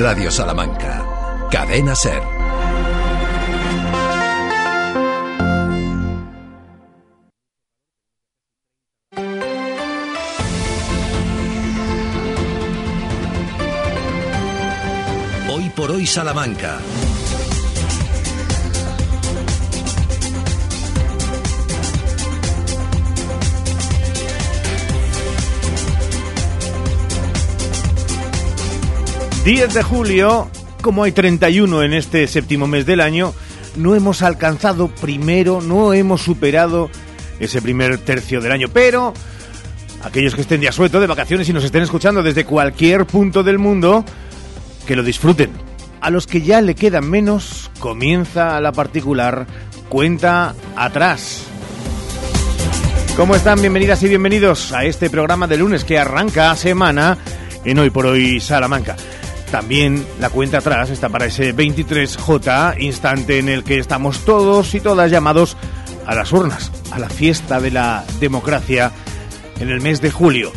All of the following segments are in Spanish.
Radio Salamanca. Cadena Ser. Hoy por hoy Salamanca. ...10 de julio, como hay 31 en este séptimo mes del año, no hemos alcanzado primero, no hemos superado ese primer tercio del año, pero aquellos que estén de asueto, de vacaciones y nos estén escuchando desde cualquier punto del mundo, que lo disfruten. A los que ya le quedan menos, comienza la particular cuenta atrás. ¿Cómo están? Bienvenidas y bienvenidos a este programa de lunes que arranca semana en Hoy por Hoy Salamanca. También la cuenta atrás está para ese 23J, instante en el que estamos todos y todas llamados a las urnas, a la fiesta de la democracia en el mes de julio.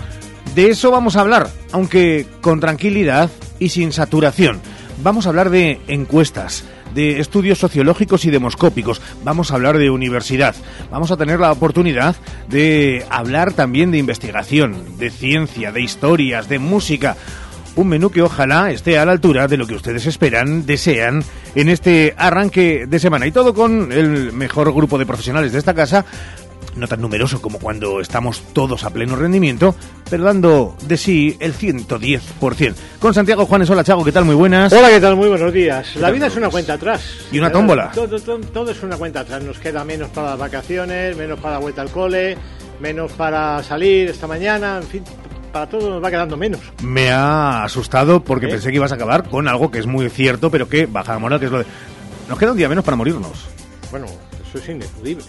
De eso vamos a hablar, aunque con tranquilidad y sin saturación. Vamos a hablar de encuestas, de estudios sociológicos y demoscópicos, vamos a hablar de universidad, vamos a tener la oportunidad de hablar también de investigación, de ciencia, de historias, de música. Un menú que ojalá esté a la altura de lo que ustedes esperan, desean en este arranque de semana. Y todo con el mejor grupo de profesionales de esta casa no tan numeroso como cuando estamos todos a pleno rendimiento, pero dando de sí el 110%. Con Santiago Juanes, hola Chago, ¿qué tal? Muy buenas. Hola, ¿qué tal? Muy buenos días. La vida es una cuenta atrás. Y una tómbola. Todo, todo, todo es una cuenta atrás. Nos queda menos para las vacaciones, menos para la vuelta al cole, menos para salir esta mañana, en fin, para todo nos va quedando menos. Me ha asustado porque ¿Eh? pensé que ibas a acabar con algo que es muy cierto, pero que baja la moral, que es lo de... Nos queda un día menos para morirnos. Bueno, eso es ineludible.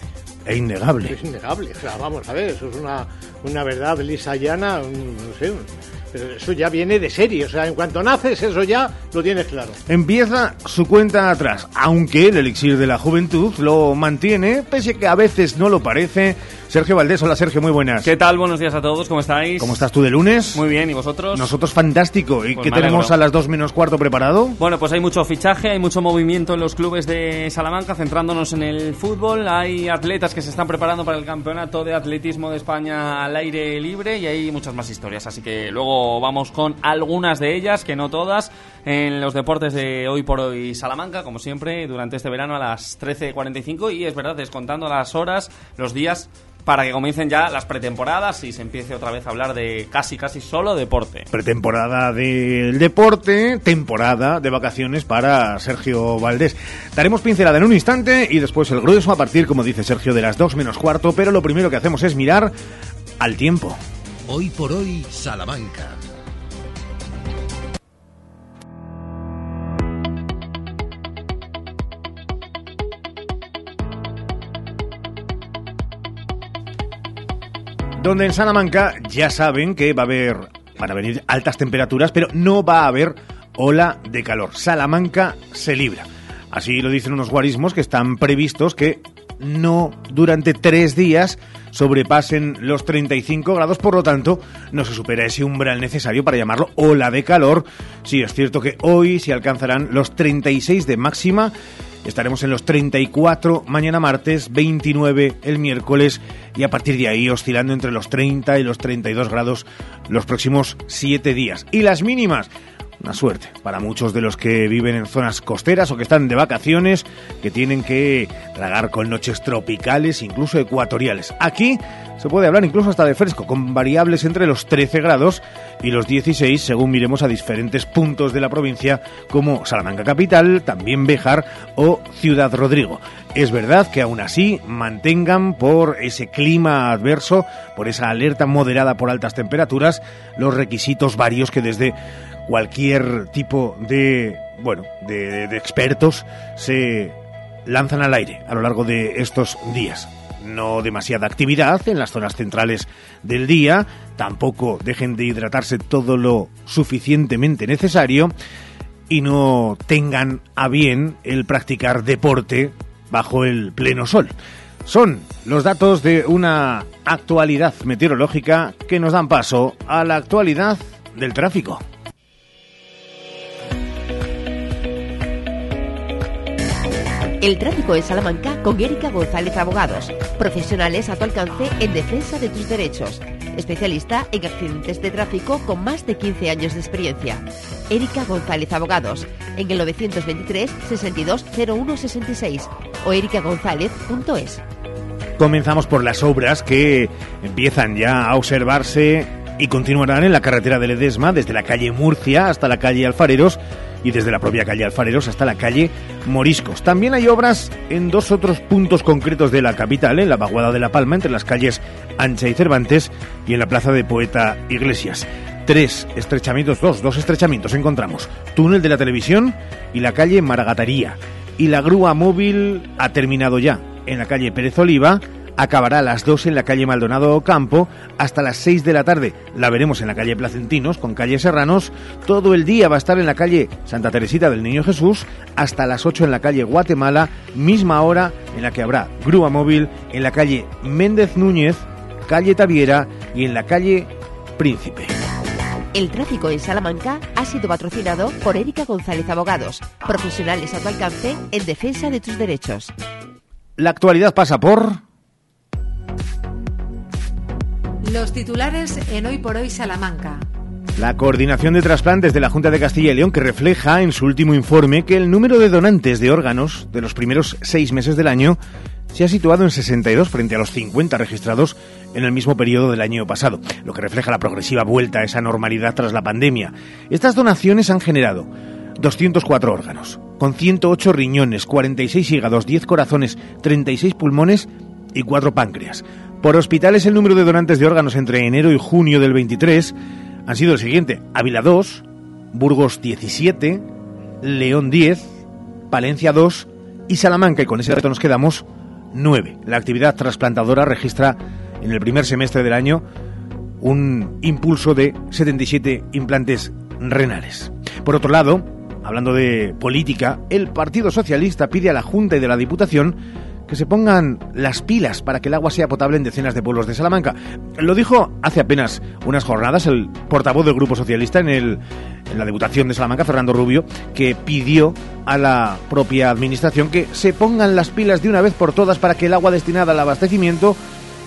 E innegable. Es innegable. O sea, vamos a ver, eso es una, una verdad lisa llana, un- no sé, un- pero eso ya viene de serie. O sea, en cuanto naces, eso ya lo tienes claro. Empieza su cuenta atrás, aunque el elixir de la juventud lo mantiene, pese a que a veces no lo parece. Sergio Valdés, hola Sergio, muy buenas. ¿Qué tal? Buenos días a todos, ¿cómo estáis? ¿Cómo estás tú de lunes? Muy bien, ¿y vosotros? Nosotros fantástico. ¿Y Pues qué tenemos a las dos menos cuarto preparado? Bueno, pues hay mucho fichaje, hay mucho movimiento en los clubes de Salamanca, centrándonos en el fútbol. Hay atletas que se están preparando para el campeonato de atletismo de España al aire libre y hay muchas más historias. Así que luego vamos con algunas de ellas, que no todas, en los deportes de hoy por hoy Salamanca, como siempre, durante este verano a las 13.45. Y es verdad, descontando las horas, los días para que comiencen ya las pretemporadas y se empiece otra vez a hablar de casi, casi solo deporte. Pretemporada del deporte, temporada de vacaciones para Sergio Valdés. Daremos pincelada en un instante y después el grueso a partir, como dice Sergio, de las dos menos cuarto, pero lo primero que hacemos es mirar al tiempo. Hoy por hoy Salamanca. Donde en Salamanca ya saben que va a haber, van a venir altas temperaturas, pero no va a haber ola de calor. Salamanca se libra. Así lo dicen unos guarismos que están previstos que no durante tres días sobrepasen los 35 grados, por lo tanto no se supera ese umbral necesario para llamarlo ola de calor. Sí, es cierto que hoy se alcanzarán los 36 de máxima, estaremos en los 34 mañana martes, 29 el miércoles y a partir de ahí oscilando entre los 30 y los 32 grados los próximos 7 días. Y las mínimas, una suerte para muchos de los que viven en zonas costeras o que están de vacaciones, que tienen que tragar con noches tropicales, incluso ecuatoriales. Aquí se puede hablar incluso hasta de fresco, con variables entre los 13 grados y los 16, según miremos a diferentes puntos de la provincia, como Salamanca Capital, también Béjar o Ciudad Rodrigo. Es verdad que aún así mantengan por ese clima adverso, por esa alerta moderada por altas temperaturas, los requisitos varios que desde cualquier tipo de, bueno, de, de expertos se lanzan al aire a lo largo de estos días. No demasiada actividad en las zonas centrales del día, tampoco dejen de hidratarse todo lo suficientemente necesario y no tengan a bien el practicar deporte bajo el pleno sol. Son los datos de una actualidad meteorológica que nos dan paso a la actualidad del tráfico. El tráfico en Salamanca con Erika González Abogados, profesionales a tu alcance en defensa de tus derechos. Especialista en accidentes de tráfico con más de 15 años de experiencia. Erika González Abogados, en el 923 62 01 66 o erikagonzález.es. Comenzamos por las obras que empiezan ya a observarse y continuarán en la carretera de Ledesma desde la calle Murcia hasta la calle Alfareros y desde la propia calle Alfareros hasta la calle Moriscos. También hay obras en dos otros puntos concretos de la capital, en la Vaguada de la Palma, entre las calles Ancha y Cervantes y en la plaza de Poeta Iglesias. Tres estrechamientos, dos, dos estrechamientos encontramos. Túnel de la televisión y la calle Maragataría. Y la grúa móvil ha terminado ya en la calle Pérez Oliva acabará a las 2 en la calle Maldonado Campo hasta las 6 de la tarde. La veremos en la calle Placentinos con calle Serranos. Todo el día va a estar en la calle Santa Teresita del Niño Jesús hasta las 8 en la calle Guatemala, misma hora en la que habrá grúa móvil en la calle Méndez Núñez, calle Taviera y en la calle Príncipe. El tráfico en Salamanca ha sido patrocinado por Erika González Abogados, profesionales a tu alcance en defensa de tus derechos. La actualidad pasa por... Los titulares en Hoy por Hoy Salamanca. La coordinación de trasplantes de la Junta de Castilla y León que refleja en su último informe que el número de donantes de órganos de los primeros seis meses del año se ha situado en 62 frente a los 50 registrados en el mismo periodo del año pasado, lo que refleja la progresiva vuelta a esa normalidad tras la pandemia. Estas donaciones han generado 204 órganos, con 108 riñones, 46 hígados, 10 corazones, 36 pulmones y 4 páncreas. Por hospitales, el número de donantes de órganos entre enero y junio del 23 han sido el siguiente: Ávila 2, Burgos 17, León 10, Palencia 2 y Salamanca, y con ese dato nos quedamos 9. La actividad trasplantadora registra en el primer semestre del año un impulso de 77 implantes renales. Por otro lado, hablando de política, el Partido Socialista pide a la Junta y de la Diputación que se pongan las pilas para que el agua sea potable en decenas de pueblos de Salamanca. Lo dijo hace apenas unas jornadas el portavoz del Grupo Socialista en, el, la Diputación de Salamanca, Fernando Rubio, que pidió a la propia Administración que se pongan las pilas de una vez por todas para que el agua destinada al abastecimiento,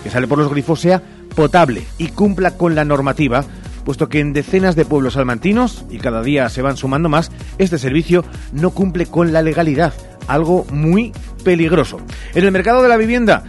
que sale por los grifos, sea potable y cumpla con la normativa puesto que en decenas de pueblos salmantinos, y cada día se van sumando más, este servicio no cumple con la legalidad, algo muy peligroso. En el mercado de la vivienda,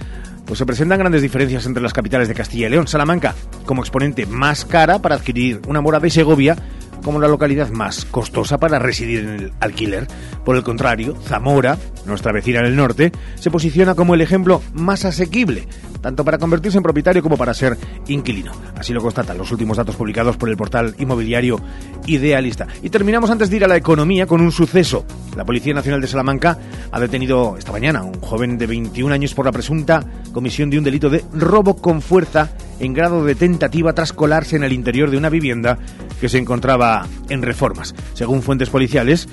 pues se presentan grandes diferencias entre las capitales de Castilla y León. Salamanca, como exponente más cara para adquirir una morada y Segovia, como la localidad más costosa para residir en el alquiler. Por el contrario, Zamora, nuestra vecina en el norte, se posiciona como el ejemplo más asequible, tanto para convertirse en propietario como para ser inquilino. Así lo constatan los últimos datos publicados por el portal inmobiliario Idealista. Y terminamos antes de ir a la economía con un suceso. La Policía Nacional de Salamanca ha detenido esta mañana a un joven de 21 años por la presunta comisión de un delito de robo con fuerza en grado de tentativa tras colarse en el interior de una vivienda que se encontraba en reformas. Según fuentes policiales,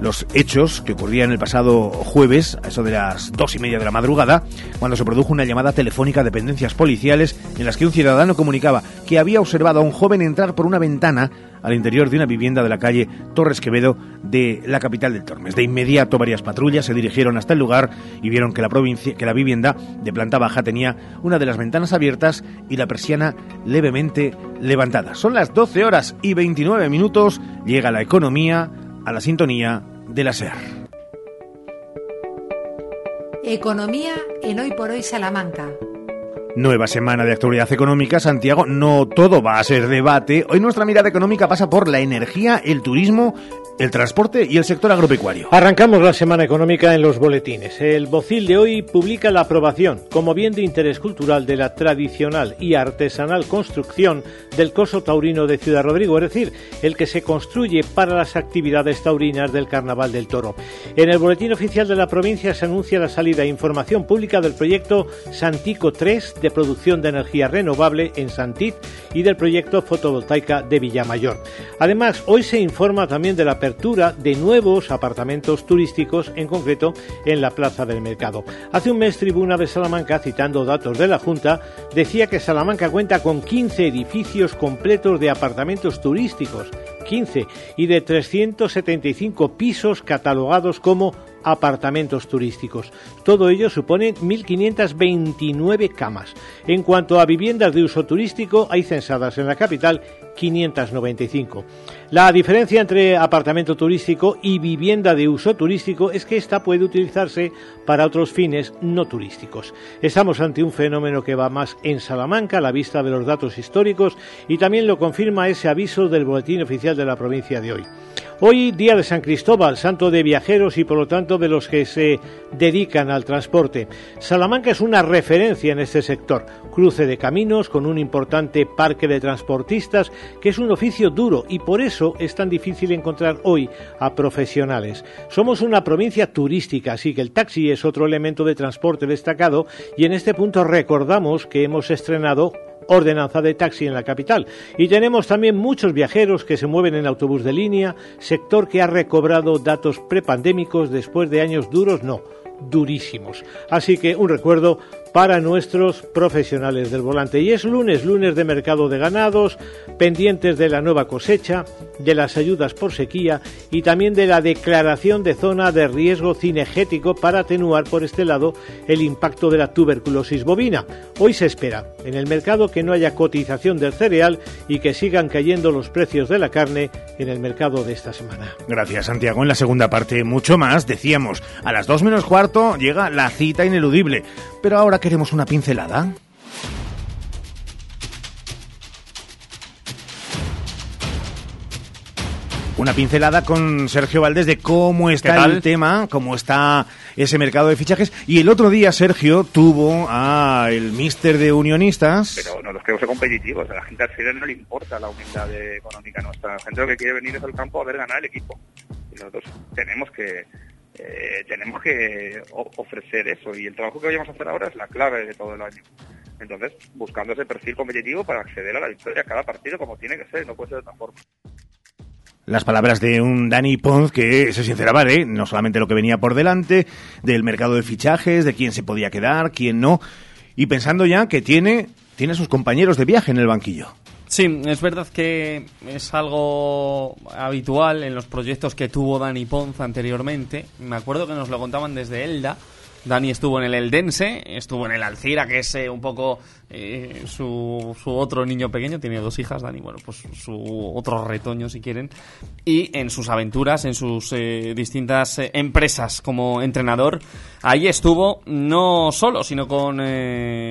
los hechos que ocurrían el pasado jueves, a eso de las dos y media de la madrugada, cuando se produjo una llamada telefónica a dependencias policiales en las que un ciudadano comunicaba que había observado a un joven entrar por una ventana al interior de una vivienda de la calle Torres Quevedo de la capital del Tormes. De inmediato varias patrullas se dirigieron hasta el lugar y vieron que la, provincia, que la vivienda de planta baja tenía una de las ventanas abiertas y la persiana levemente levantada. Son las 12 horas y 29 minutos, llega la economía a la sintonía de la SER. Economía en Hoy por Hoy Salamanca. Nueva semana de actualidad económica, Santiago. No todo va a ser debate. Hoy nuestra mirada económica pasa por la energía, el turismo, el transporte y el sector agropecuario. Arrancamos la semana económica en los boletines. El Bocil de hoy publica la aprobación como bien de interés cultural de la tradicional y artesanal construcción del coso taurino de Ciudad Rodrigo, es decir, el que se construye para las actividades taurinas del Carnaval del Toro. En el boletín oficial de la provincia se anuncia la salida e información pública del proyecto Santico 3 de producción de energía renovable en Santit y del proyecto fotovoltaica de Villamayor. Además, hoy se informa también de la apertura de nuevos apartamentos turísticos, en concreto en la Plaza del Mercado. Hace un mes Tribuna de Salamanca, citando datos de la Junta, decía que Salamanca cuenta con 15 edificios completos de apartamentos turísticos 15 y de 375 pisos catalogados como apartamentos turísticos. Todo ello supone 1.529 camas. En cuanto a viviendas de uso turístico, hay censadas en la capital 595. La diferencia entre apartamento turístico y vivienda de uso turístico es que ésta puede utilizarse para otros fines no turísticos. Estamos ante un fenómeno que va más en Salamanca a la vista de los datos históricos y también lo confirma ese aviso del boletín oficial de la provincia de hoy. Hoy, día de San Cristóbal, santo de viajeros y por lo tanto de los que se dedican al transporte. Salamanca es una referencia en este sector, cruce de caminos con un importante parque de transportistas que es un oficio duro y por eso es tan difícil encontrar hoy a profesionales. Somos una provincia turística, así que el taxi es otro elemento de transporte destacado y en este punto recordamos que hemos estrenado ordenanza de taxi en la capital. Y tenemos también muchos viajeros que se mueven en autobús de línea, sector que ha recobrado datos prepandémicos después de años duros, no, durísimos. Así que un recuerdo para nuestros profesionales del volante. Y es lunes, lunes de mercado de ganados, pendientes de la nueva cosecha, de las ayudas por sequía y también de la declaración de zona de riesgo cinegético para atenuar por este lado el impacto de la tuberculosis bovina. Hoy se espera en el mercado que no haya cotización del cereal y que sigan cayendo los precios de la carne en el mercado de esta semana. Gracias, Santiago. En la segunda parte, mucho más. Decíamos, a las dos menos cuarto llega la cita ineludible. Pero ahora queremos una pincelada. Una pincelada con Sergio Valdés de cómo está el tema, cómo está ese mercado de fichajes. Y el otro día Sergio tuvo a el mister de unionistas. Pero no los creo ser competitivos. A la gente al final no le importa la humildad económica nuestra. La gente lo que quiere venir es al campo a ver ganar el equipo. Y nosotros tenemos que eh, tenemos que ofrecer eso y el trabajo que vayamos a hacer ahora es la clave de todo el año. Entonces, buscando ese perfil competitivo para acceder a la victoria cada partido como tiene que ser, no puede ser de otra forma. Las palabras de un Dani Pons que se sinceraba de no solamente lo que venía por delante, del mercado de fichajes, de quién se podía quedar, quién no, y pensando ya que tiene, tiene a sus compañeros de viaje en el banquillo. Sí, es verdad que es algo habitual en los proyectos que tuvo Dani Ponz anteriormente. Me acuerdo que nos lo contaban desde Elda. Dani estuvo en el Eldense, estuvo en el Alcira, que es eh, un poco eh, su, su, otro niño pequeño, tiene dos hijas, Dani, bueno, pues su otro retoño si quieren, y en sus aventuras, en sus eh, distintas eh, empresas como entrenador, ahí estuvo no solo, sino con,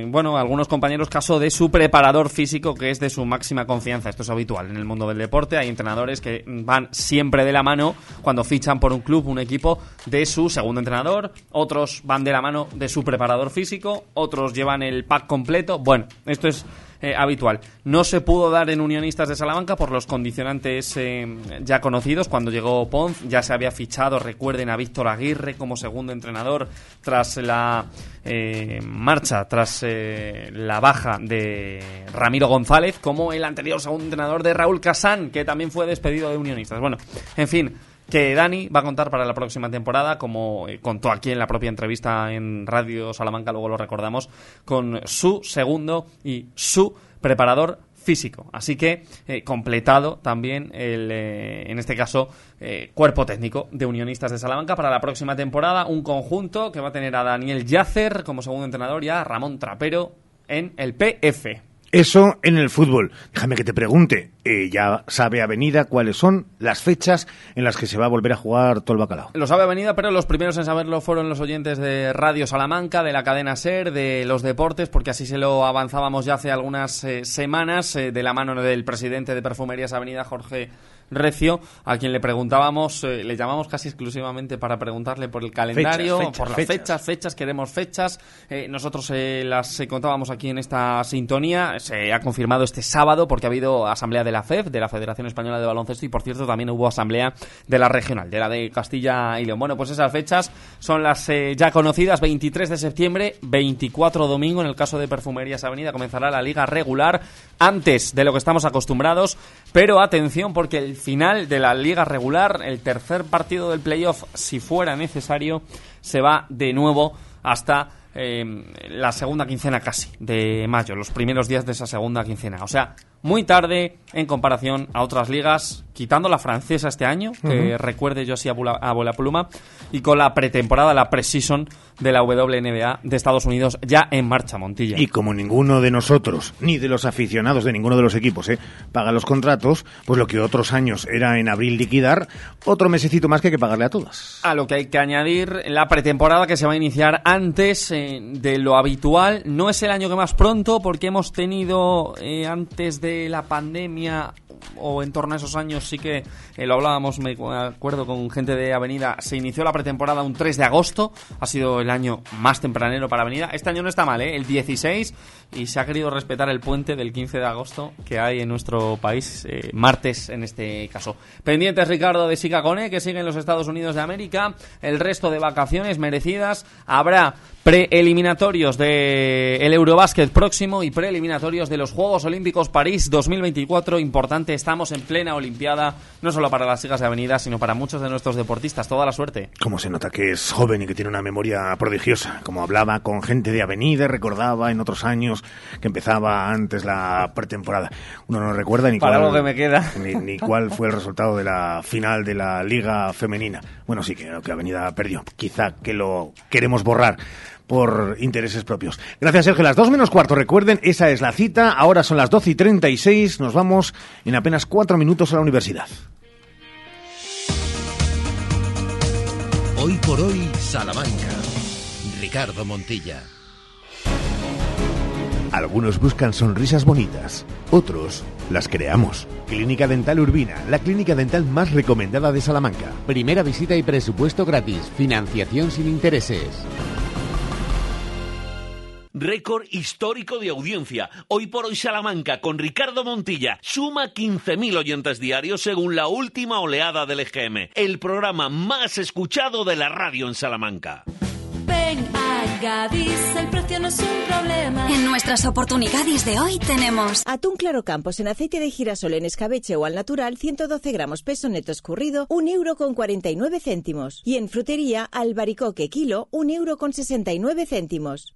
bueno, algunos compañeros, caso de su preparador físico, que es de su máxima confianza, esto es habitual en el mundo del deporte, hay entrenadores que van siempre de la mano cuando fichan por un club, un equipo, de su segundo entrenador, otros van de la mano de su preparador físico, otros llevan el pack completo, bueno, esto es eh, habitual. No se pudo dar en Unionistas de Salamanca por los condicionantes eh, ya conocidos. Cuando llegó Ponz ya se había fichado, recuerden, a Víctor Aguirre como segundo entrenador tras la eh, marcha, tras la baja de Ramiro González, como el anterior segundo entrenador de Raúl Casán, que también fue despedido de Unionistas. Bueno, en fin, que Dani va a contar para la próxima temporada, como eh, contó aquí en la propia entrevista en Radio Salamanca, luego lo recordamos, con su segundo y su preparador físico. Así que eh, completado también el, eh, en este caso, cuerpo técnico de Unionistas de Salamanca para la próxima temporada. Un conjunto que va a tener a Daniel Yacer como segundo entrenador y a Ramón Trapero en el PF. Eso en el fútbol. Déjame que te pregunte, eh, ya sabe Avenida cuáles son las fechas en las que se va a volver a jugar todo el bacalao. Lo sabe Avenida, pero los primeros en saberlo fueron los oyentes de Radio Salamanca, de la cadena SER, de los deportes, porque así se lo avanzábamos ya hace algunas eh, semanas, eh, de la mano del presidente de Perfumerías Avenida, Jorge Recio, a quien le preguntábamos, eh, le llamamos casi exclusivamente para preguntarle por el calendario, por las fechas. fechas, queremos fechas. Eh, nosotros eh, las contábamos aquí en esta sintonía. Se ha confirmado este sábado porque ha habido asamblea de la FEF, de la Federación Española de Baloncesto, y por cierto también hubo asamblea de la regional, de la de Castilla y León. Bueno, pues esas fechas son las ya conocidas, 23 de septiembre, 24 domingo, en el caso de Perfumerías Avenida, comenzará la liga regular antes de lo que estamos acostumbrados, pero atención porque el final de la liga regular, el tercer partido del playoff, si fuera necesario, se va de nuevo hasta eh, la segunda quincena casi de mayo, los primeros días de esa segunda quincena. O sea, muy tarde en comparación a otras ligas, quitando la francesa este año, que recuerde yo así a, bula- a bola pluma, y con la pretemporada, la preseason de la WNBA de Estados Unidos ya en marcha, Montilla. Y como ninguno de nosotros, ni de los aficionados de ninguno de los equipos, ¿eh? paga los contratos, pues lo que otros años era en abril liquidar, otro mesecito más que hay que pagarle a todas. A lo que hay que añadir la pretemporada que se va a iniciar antes eh, de lo habitual. No es el año que más pronto porque hemos tenido eh, antes de la pandemia o en torno a esos años sí que eh, lo hablábamos, me acuerdo con gente de Avenida, se inició la pretemporada un 3 de agosto, ha sido el año más tempranero para Avenida. Este año no está mal, ¿eh? el 16 y se ha querido respetar el puente del 15 de agosto que hay en nuestro país, eh, martes en este caso. Pendientes Ricardo de Sicacone que sigue en los Estados Unidos de América, el resto de vacaciones merecidas, habrá preeliminatorios de el Eurobásquet próximo y preeliminatorios de los Juegos Olímpicos París 2024. Importante, estamos en plena Olimpiada, no solo para las ligas de avenida, sino para muchos de nuestros deportistas. Toda la suerte. Como se nota que es joven y que tiene una memoria prodigiosa. Como hablaba con gente de Avenida, recordaba en otros años que empezaba antes la pretemporada. Uno no recuerda ni Para cuál, algo que me queda. Ni, ni cuál fue el resultado de la final de la Liga Femenina. Bueno, sí que, que Avenida perdió. Quizá que lo queremos borrar por intereses propios. Gracias, Sergio. Las dos menos cuarto. Recuerden, esa es la cita. Ahora son las 12 y 36. Nos vamos en apenas cuatro minutos a la universidad. Hoy por hoy, Salamanca. Ricardo Montilla. Algunos buscan sonrisas bonitas, otros las creamos. Clínica Dental Urbina, la clínica dental más recomendada de Salamanca. Primera visita y presupuesto gratis. Financiación sin intereses. Récord histórico de audiencia. Hoy por hoy Salamanca con Ricardo Montilla suma 15.000 oyentes diarios según la última oleada del EGM. El programa más escuchado de la radio en Salamanca. Ven a Gadis, el precio no es un problema. En nuestras oportunidades de hoy tenemos Atún Claro Campos en aceite de girasol en escabeche o al natural, 112 gramos peso neto escurrido, 1 euro con 49 céntimos. Y en frutería, albaricoque kilo, 1 euro con 69 céntimos.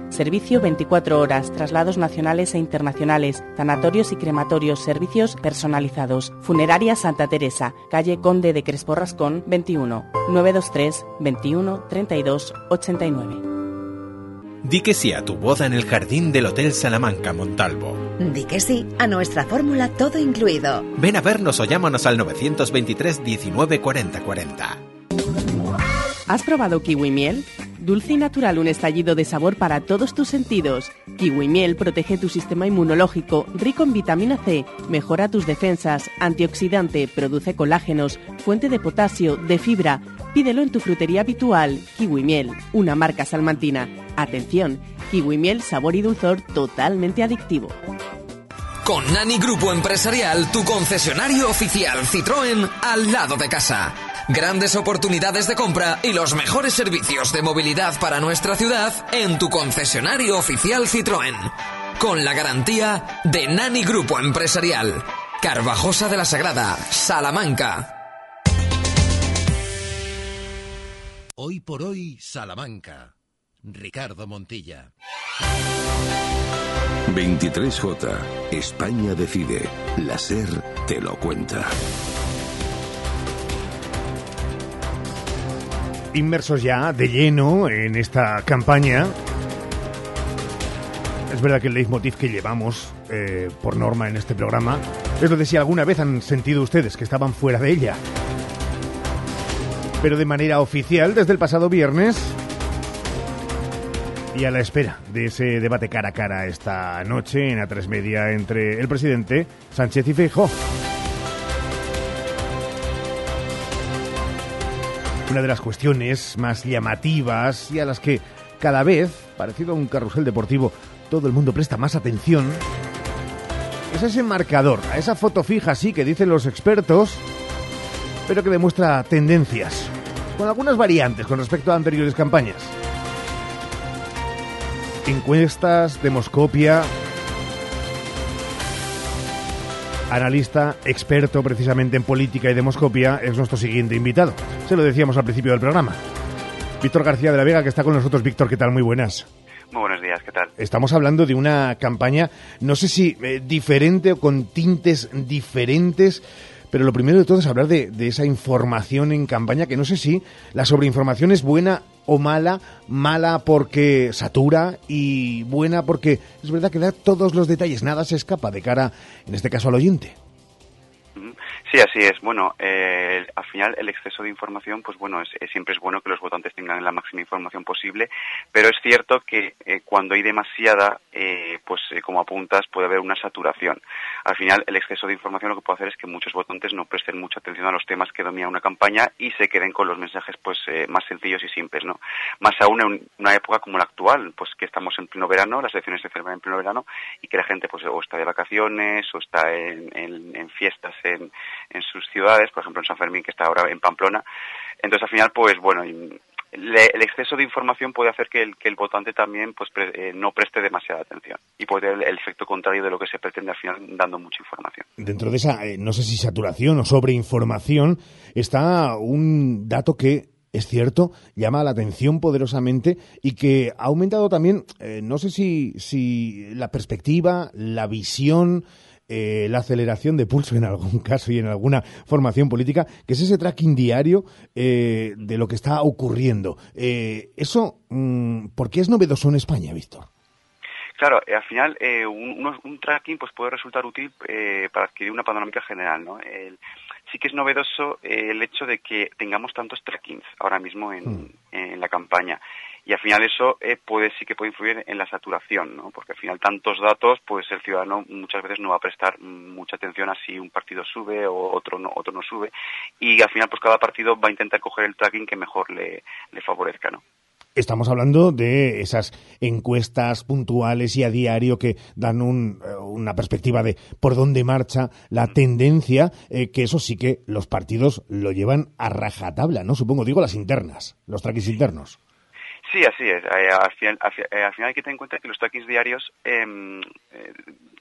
Servicio 24 horas, traslados nacionales e internacionales, sanatorios y crematorios, servicios personalizados. Funeraria Santa Teresa, calle Conde de Crespo Rascón, 21, 923 21 32 89. Di que sí a tu boda en el jardín del Hotel Salamanca Montalvo. Di que sí a nuestra fórmula todo incluido. Ven a vernos o llámanos al 923 19 40 40. ¿Has probado kiwi miel? Dulce y natural, un estallido de sabor para todos tus sentidos. Kiwi miel protege tu sistema inmunológico, rico en vitamina C, mejora tus defensas, antioxidante, produce colágenos, fuente de potasio, de fibra. Pídelo en tu frutería habitual. Kiwi miel, una marca salmantina. Atención, kiwi miel, sabor y dulzor totalmente adictivo. Con Nani Grupo Empresarial, tu concesionario oficial Citroën al lado de casa. Grandes oportunidades de compra y los mejores servicios de movilidad para nuestra ciudad en tu concesionario oficial Citroën. Con la garantía de Nani Grupo Empresarial. Carvajosa de la Sagrada, Salamanca. Hoy por hoy, Salamanca. Ricardo Montilla. 23J. España decide. La SER te lo cuenta. Inmersos ya de lleno en esta campaña. Es verdad que el leitmotiv que llevamos eh, por norma en este programa es lo de si alguna vez han sentido ustedes que estaban fuera de ella. Pero de manera oficial, desde el pasado viernes, y a la espera de ese debate cara a cara esta noche en A3 Media entre el presidente Sánchez y Feijóo. Una de las cuestiones más llamativas y a las que cada vez, parecido a un carrusel deportivo, todo el mundo presta más atención, es ese marcador, a esa foto fija, sí, que dicen los expertos, pero que demuestra tendencias. con algunas variantes con respecto a anteriores campañas. Encuestas, demoscopia, analista, experto precisamente en política y demoscopia, es nuestro siguiente invitado. Se lo decíamos al principio del programa. Víctor García de la Vega, que está con nosotros. Víctor, ¿qué tal? Muy buenas. Muy buenos días, ¿qué tal? Estamos hablando de una campaña, no sé si eh, diferente o con tintes diferentes, pero lo primero de todo es hablar de, de, esa información en campaña, que no sé si la sobreinformación es buena o mala, mala porque satura y buena porque es verdad que da todos los detalles, nada se escapa de cara, en este caso, al oyente. Sí, así es. Bueno, eh, al final el exceso de información, pues bueno, es, siempre es bueno que los votantes tengan la máxima información posible, pero es cierto que eh, cuando hay demasiada, eh, pues como apuntas, puede haber una saturación. Al final el exceso de información lo que puede hacer es que muchos votantes no presten mucha atención a los temas que domina una campaña y se queden con los mensajes pues más sencillos y simples, ¿no? Más aún en una época como la actual, pues que estamos en pleno verano, las elecciones se celebran en pleno verano y que la gente pues o está de vacaciones o está en fiestas en en sus ciudades, por ejemplo en San Fermín, que está ahora en Pamplona. Entonces, al final, pues bueno, el exceso de información puede hacer que el, que el votante también pues eh, no preste demasiada atención y puede tener el, efecto contrario de lo que se pretende al final dando mucha información. Dentro de esa, eh, no sé si saturación o sobreinformación, está un dato que es cierto, llama la atención poderosamente y que ha aumentado también, eh, no sé si, si la perspectiva, la visión, eh, la aceleración de pulso en algún caso y en alguna formación política, que es ese tracking diario eh, de lo que está ocurriendo. Eh, eso, mm, ¿por qué es novedoso en España, Víctor? Claro, al final un, un, tracking pues puede resultar útil para adquirir una panorámica general, ¿no? sí que es novedoso el hecho de que tengamos tantos trackings ahora mismo en, hmm. en la campaña y al final eso eh, puede sí que puede influir en la saturación, ¿no? Porque al final tantos datos, pues el ciudadano muchas veces no va a prestar mucha atención a si un partido sube o otro no, otro no sube y al final pues cada partido va a intentar coger el tracking que mejor le, le favorezca, ¿no? Estamos hablando de esas encuestas puntuales y a diario que dan un, eh, una perspectiva de por dónde marcha la tendencia, eh, que eso sí que los partidos lo llevan a rajatabla, ¿no? Supongo, digo las internas, los trackings internos. Sí, así es. Eh, al, final, eh, al, final, hay que tener en cuenta que los trackings diarios em, eh,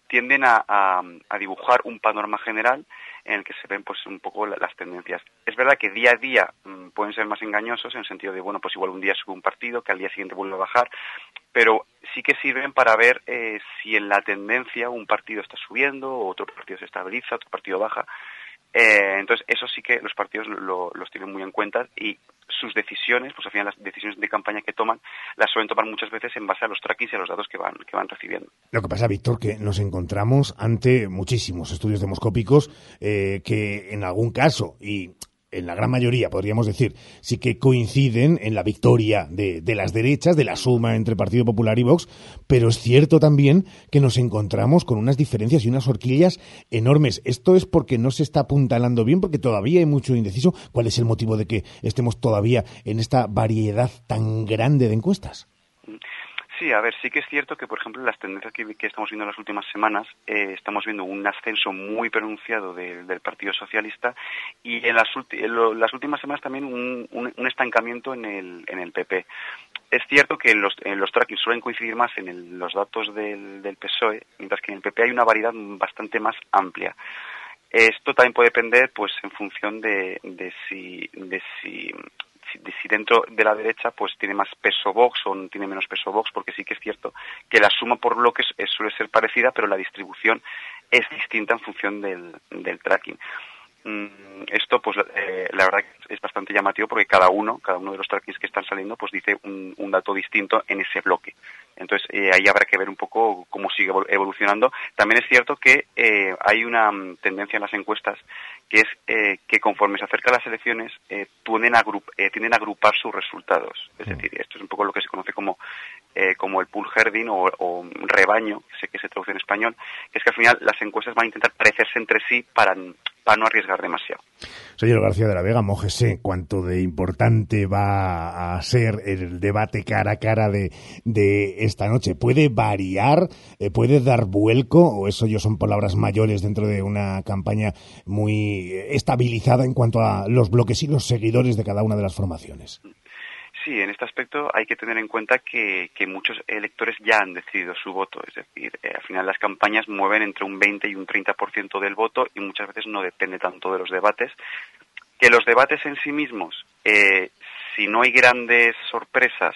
tienden a, dibujar un panorama general en el que se ven pues un poco las tendencias. Es verdad que día a día mm, pueden ser más engañosos en el sentido de, bueno, pues igual un día sube un partido, que al día siguiente vuelve a bajar, pero sí que sirven para ver si en la tendencia un partido está subiendo, otro partido se estabiliza, otro partido baja. Eh, entonces, eso sí que los partidos lo, los tienen muy en cuenta y sus decisiones, pues al final las decisiones de campaña que toman, las suelen tomar muchas veces en base a los trackings y a los datos que van, que van recibiendo. Lo que pasa, Víctor, que nos encontramos ante muchísimos estudios demoscópicos eh, que en algún caso, y en la gran mayoría, podríamos decir, sí que coinciden en la victoria de, de, las derechas, de la suma entre Partido Popular y Vox, pero es cierto también que nos encontramos con unas diferencias y unas horquillas enormes. ¿Esto es porque no se está apuntalando bien, porque todavía hay mucho indeciso? ¿Cuál es el motivo de que estemos todavía en esta variedad tan grande de encuestas? Sí, a ver, sí que es cierto que, por ejemplo, las tendencias que, estamos viendo en las últimas semanas, eh, estamos viendo un ascenso muy pronunciado del Partido Socialista y en las, las últimas semanas también un, estancamiento en el, en el PP. Es cierto que los, en los trackings suelen coincidir más en los datos del, del PSOE, mientras que en el PP hay una variedad bastante más amplia. Esto también puede depender, pues, en función de, de si, de si si, dentro de la derecha pues tiene más peso Vox o tiene menos peso Vox, porque sí que es cierto que la suma por bloques suele ser parecida, pero la distribución es distinta en función del, del tracking. Mm, esto, pues, eh, la verdad es bastante llamativo porque cada uno, cada uno de los trackings que están saliendo, pues dice un, dato distinto en ese bloque. Entonces, eh, ahí habrá que ver un poco cómo sigue evolucionando. También es cierto que eh, hay una mm, tendencia en las encuestas que es que conforme se acercan las elecciones, tienden a, tienden a agrupar sus resultados. Es mm. decir, esto es un poco lo que se conoce como eh, como el pool herding o, rebaño, que sé que se traduce en español, que es que al final las encuestas van a intentar parecerse entre sí para, no arriesgar demasiado. Señor García de la Vega, mójese cuánto de importante va a ser el debate cara a cara de, de esta noche. ¿Puede variar? Eh, ¿Puede dar vuelco? ¿O eso yo son palabras mayores dentro de una campaña muy estabilizada en cuanto a los bloques y los seguidores de cada una de las formaciones? Sí, en este aspecto hay que tener en cuenta que, muchos electores ya han decidido su voto. Es decir, eh, al final las campañas mueven entre un 20 y un 30% del voto y muchas veces no depende tanto de los debates. Que los debates en sí mismos, eh, si no hay grandes sorpresas,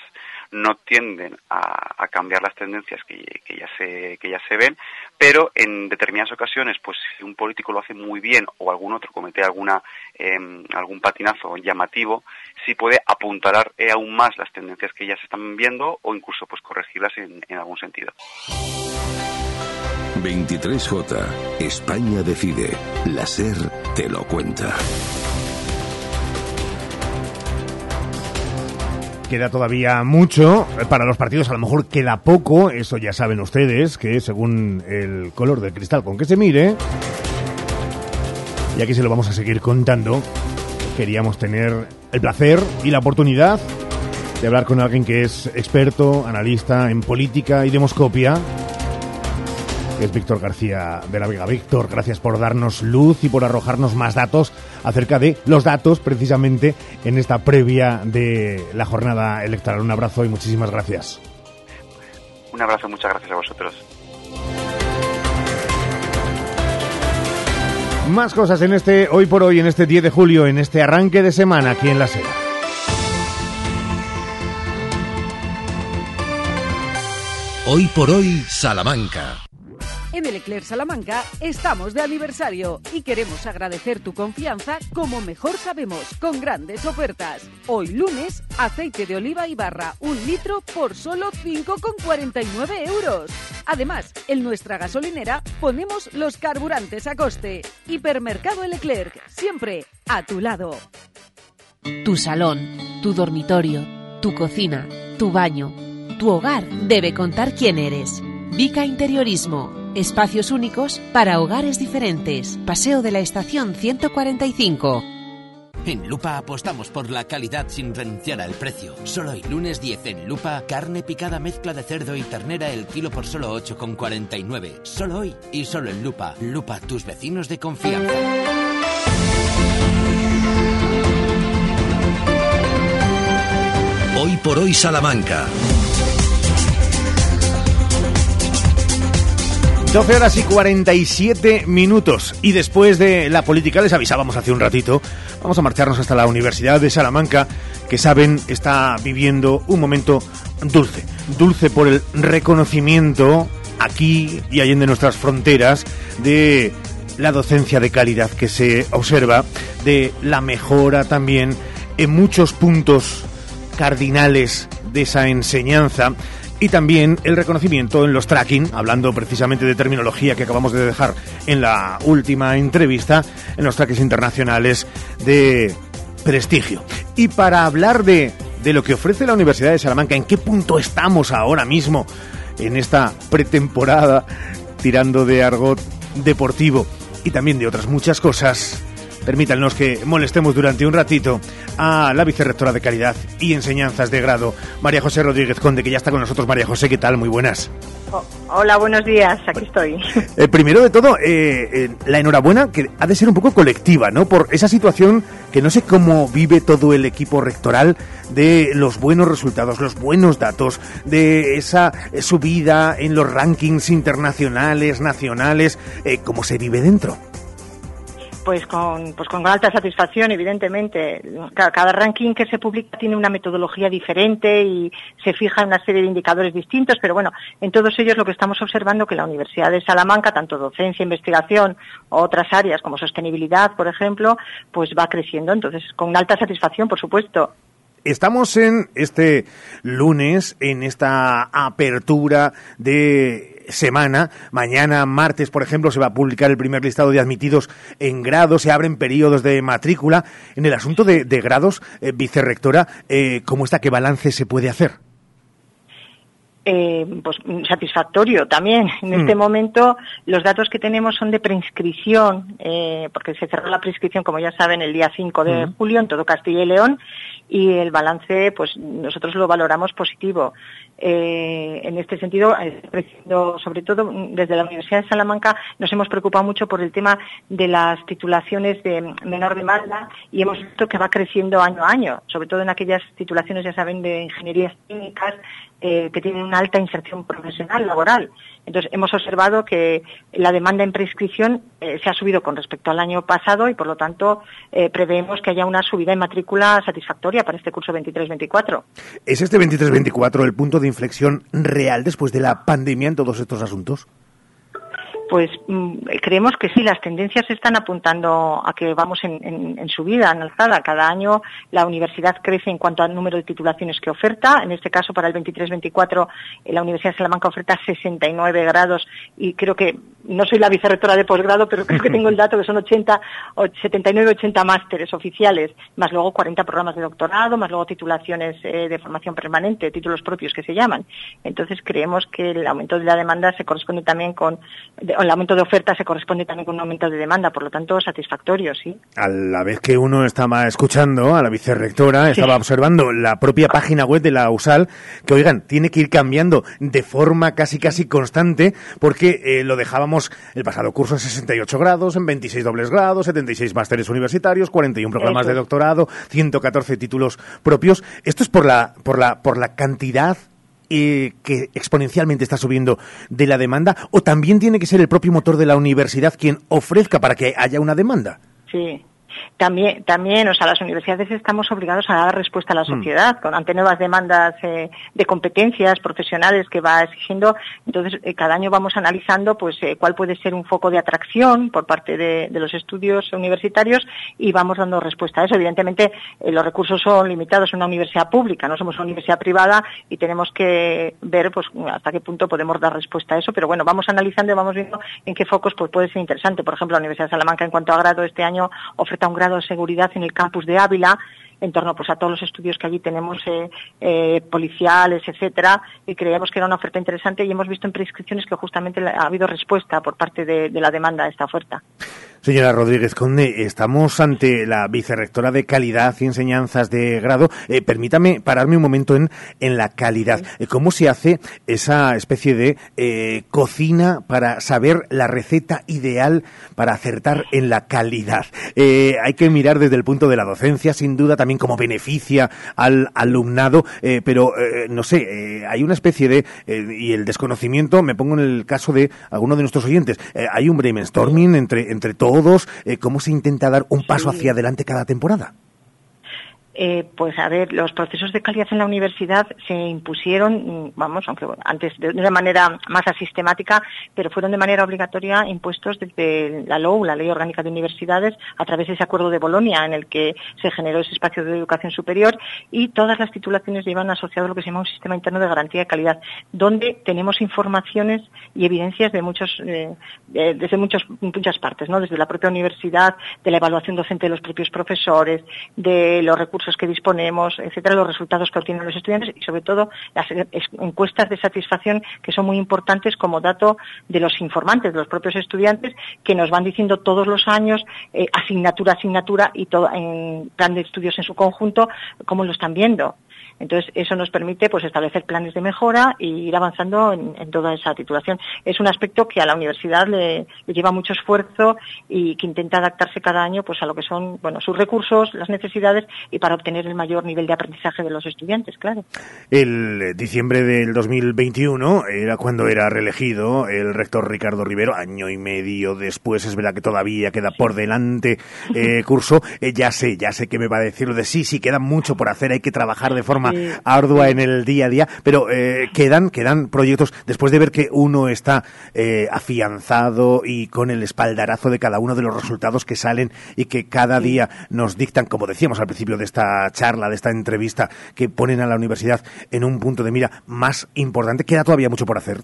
no tienden a, cambiar las tendencias que, ya se, que ya se ven, pero en determinadas ocasiones, pues si un político lo hace muy bien o algún otro comete alguna, em, algún patinazo llamativo, sí puede apuntalar eh, aún más las tendencias que ya se están viendo o incluso pues corregirlas en, en algún sentido. 23J. España decide. La SER te lo cuenta. Queda todavía mucho para los partidos, a lo mejor queda poco, eso ya saben ustedes, que según el color del cristal con que se mire, y aquí se lo vamos a seguir contando, queríamos tener el placer y la oportunidad de hablar con alguien que es experto, analista en política y demoscopia, es Víctor García de la Vega. Víctor, gracias por darnos luz y por arrojarnos más datos acerca de los datos precisamente en esta previa de la jornada electoral. Un abrazo y muchísimas gracias. Un abrazo, muchas gracias a vosotros. Más cosas en este hoy por hoy, en este 10 de julio, en este arranque de semana aquí en la SER. Hoy por hoy, Salamanca. En el Eclair Salamanca estamos de aniversario y queremos agradecer tu confianza como mejor sabemos, con grandes ofertas. Hoy lunes, aceite de oliva y barra, un litro por solo 5,49 euros. Además, en nuestra gasolinera ponemos los carburantes a coste. Hipermercado El Leclerc, siempre a tu lado. Tu salón, tu dormitorio, tu cocina, tu baño, tu hogar debe contar quién eres. Vica Interiorismo Espacios únicos para hogares diferentes. Paseo de la Estación 145. En Lupa apostamos por la calidad sin renunciar al precio. Solo hoy lunes 10 en Lupa, carne picada mezcla de cerdo y ternera el kilo por solo 8,49. Solo hoy y solo en Lupa. Lupa, tus vecinos de confianza. Hoy por hoy Salamanca. 12 horas y 47 minutos. Y después de la política, les avisábamos hace un ratito, vamos a marcharnos hasta la Universidad de Salamanca, que saben está viviendo un momento dulce. Dulce por el reconocimiento aquí y allende nuestras fronteras de la docencia de calidad que se observa, de la mejora también en muchos puntos cardinales de esa enseñanza y también el reconocimiento en los tracking, hablando precisamente de terminología que acabamos de dejar en la última entrevista, en los trackings internacionales de prestigio. Y para hablar de, de lo que ofrece la Universidad de Salamanca, en qué punto estamos ahora mismo en esta pretemporada, tirando de argot deportivo y también de otras muchas cosas, permítanos que molestemos durante un ratito a la vicerrectora de Calidad y Enseñanzas de Grado, María José Rodríguez Conde, que ya está con nosotros. María José, ¿qué tal? Muy buenas. Oh, hola, buenos días, aquí estoy. Eh, primero de todo, eh, eh, la enhorabuena, que ha de ser un poco colectiva, ¿no? Por esa situación que no sé cómo vive todo el equipo rectoral de los buenos resultados, los buenos datos, de esa subida en los rankings internacionales, nacionales, cómo se vive dentro pues con, pues con alta satisfacción, evidentemente. Cada, ranking que se publica tiene una metodología diferente y se fija en una serie de indicadores distintos, pero bueno, en todos ellos lo que estamos observando que la Universidad de Salamanca, tanto docencia, investigación otras áreas como sostenibilidad, por ejemplo, pues va creciendo. Entonces, con alta satisfacción, por supuesto. Estamos en este lunes, en esta apertura de semana. Mañana, martes, por ejemplo, se va a publicar el primer listado de admitidos en grado, se abren periodos de matrícula. En el asunto de, grados, eh, vicerrectora, eh, ¿cómo está? ¿Qué balance se puede hacer? eh, pues satisfactorio también. En este Mm. momento los datos que tenemos son de preinscripción, eh, porque se cerró la prescripción, como ya saben, el día 5 de Mm. julio en todo Castilla y León y el balance, pues nosotros lo valoramos positivo. Eh, en este sentido, eh, sobre todo desde la Universidad de Salamanca, nos hemos preocupado mucho por el tema de las titulaciones de menor demanda y hemos visto que va creciendo año a año, sobre todo en aquellas titulaciones, ya saben, de ingenierías químicas eh, que tienen una alta inserción profesional, laboral. Entonces, hemos observado que la demanda en prescripción eh, se ha subido con respecto al año pasado y, por lo tanto, eh, preveemos que haya una subida en matrícula satisfactoria para este curso 23-24. ¿Es este 23-24 el punto de inflexión real después de la pandemia en todos estos asuntos? Pues mm, creemos que sí, las tendencias están apuntando a que vamos en, en- en subida, en alzada. Cada año la universidad crece en cuanto al número de titulaciones que oferta. En este caso, para el 23-24, eh, la Universidad de Salamanca oferta 69 grados y creo que, no soy la vicerrectora de posgrado, pero creo que tengo el dato que son 80, o 79, 80 másteres oficiales, más luego 40 programas de doctorado, más luego titulaciones eh, de formación permanente, títulos propios que se llaman. Entonces creemos que el aumento de la demanda se corresponde también con, el aumento de oferta se corresponde también con un aumento de demanda, por lo tanto satisfactorio, sí. A la vez que uno estaba escuchando a la vicerrectora, estaba observando la propia página web de la USAL, que oigan, tiene que ir cambiando de forma casi casi constante, porque eh, lo dejábamos el pasado curso en 68 grados, en 26 dobles grados, 76 másteres universitarios, 41 programas Eso de doctorado, 114 títulos propios. Esto es por la, por la, por la cantidad eh, que exponencialmente está subiendo de la demanda, o también tiene que ser el propio motor de la universidad quien ofrezca para que haya una demanda. Sí. También, también, o sea, las universidades estamos obligados a dar respuesta a la Mm. sociedad con, ante nuevas demandas eh, de competencias profesionales que va exigiendo. Entonces, eh, cada año vamos analizando, pues, eh, cuál puede ser un foco de atracción por parte de, de los estudios universitarios y vamos dando respuesta a eso. Evidentemente, los recursos son limitados en una universidad pública, no somos una universidad privada y tenemos que ver, pues, hasta qué punto podemos dar respuesta a eso. Pero bueno, vamos analizando y vamos viendo en qué focos pues, puede ser interesante. Por ejemplo, la Universidad de Salamanca, en cuanto a grado, este año oferta un grado de seguridad en el campus de Ávila en torno pues a todos los estudios que allí tenemos eh, eh, policiales, etcétera, y creíamos que era una oferta interesante y hemos visto en prescripciones que justamente ha habido respuesta por parte de, de la demanda a esta oferta. Señora Rodríguez Conde, estamos ante la vicerrectora de calidad y enseñanzas de grado. Eh, permítame pararme un momento en, en la calidad. ¿Cómo se hace esa especie de eh, cocina para saber la receta ideal para acertar en la calidad? Eh, hay que mirar desde el punto de la docencia, sin duda, también cómo beneficia al alumnado, eh, pero eh, no sé, eh, hay una especie de, eh, y el desconocimiento, me pongo en el caso de alguno de nuestros oyentes, hay un brainstorming entre, entre todos, cómo se intenta dar un paso hacia adelante cada temporada. Eh, pues a ver, los procesos de calidad en la universidad se impusieron, mm, vamos, aunque antes de, una manera más asistemática, pero fueron de manera obligatoria impuestos desde la LOU, la Ley Orgánica de Universidades, a través de ese acuerdo de Bolonia en el que se generó ese espacio de educación superior y todas las titulaciones llevan asociado lo que se llama un sistema interno de garantía de calidad, donde tenemos informaciones y evidencias de muchos, eh, de- desde muchos, muchas partes, ¿no? Desde la propia universidad, de la evaluación docente de los propios profesores, de los recursos que disponemos, etcétera, los resultados que obtienen los estudiantes y sobre todo las es- encuestas de satisfacción que son muy importantes como dato de los informantes, de los propios estudiantes que nos van diciendo todos los años, eh, asignatura asignatura y todo en plan de estudios en su conjunto, cómo lo están viendo. Entonces, eso nos permite pues establecer planes de mejora y ir avanzando en, en toda esa titulación. Es un aspecto que a la universidad le, le lleva mucho esfuerzo y que intenta adaptarse cada año pues a lo que son bueno sus recursos, las necesidades y para obtener el mayor nivel de aprendizaje de los estudiantes, claro. El eh, diciembre del 2021 era cuando era reelegido el rector Ricardo Rivero, año y medio después, es verdad que todavía queda por delante eh, curso, Eh, ya sé, ya sé que me va a decir lo de sí, sí, queda mucho por hacer, hay que trabajar de forma Sí. ardua en el día a día, pero eh, quedan, quedan proyectos, después de ver que uno está eh, afianzado y con el espaldarazo de cada uno de los resultados que salen y que cada día nos dictan, como decíamos al principio de esta charla, de esta entrevista, que ponen a la universidad en un punto de mira más importante, queda todavía mucho por hacer.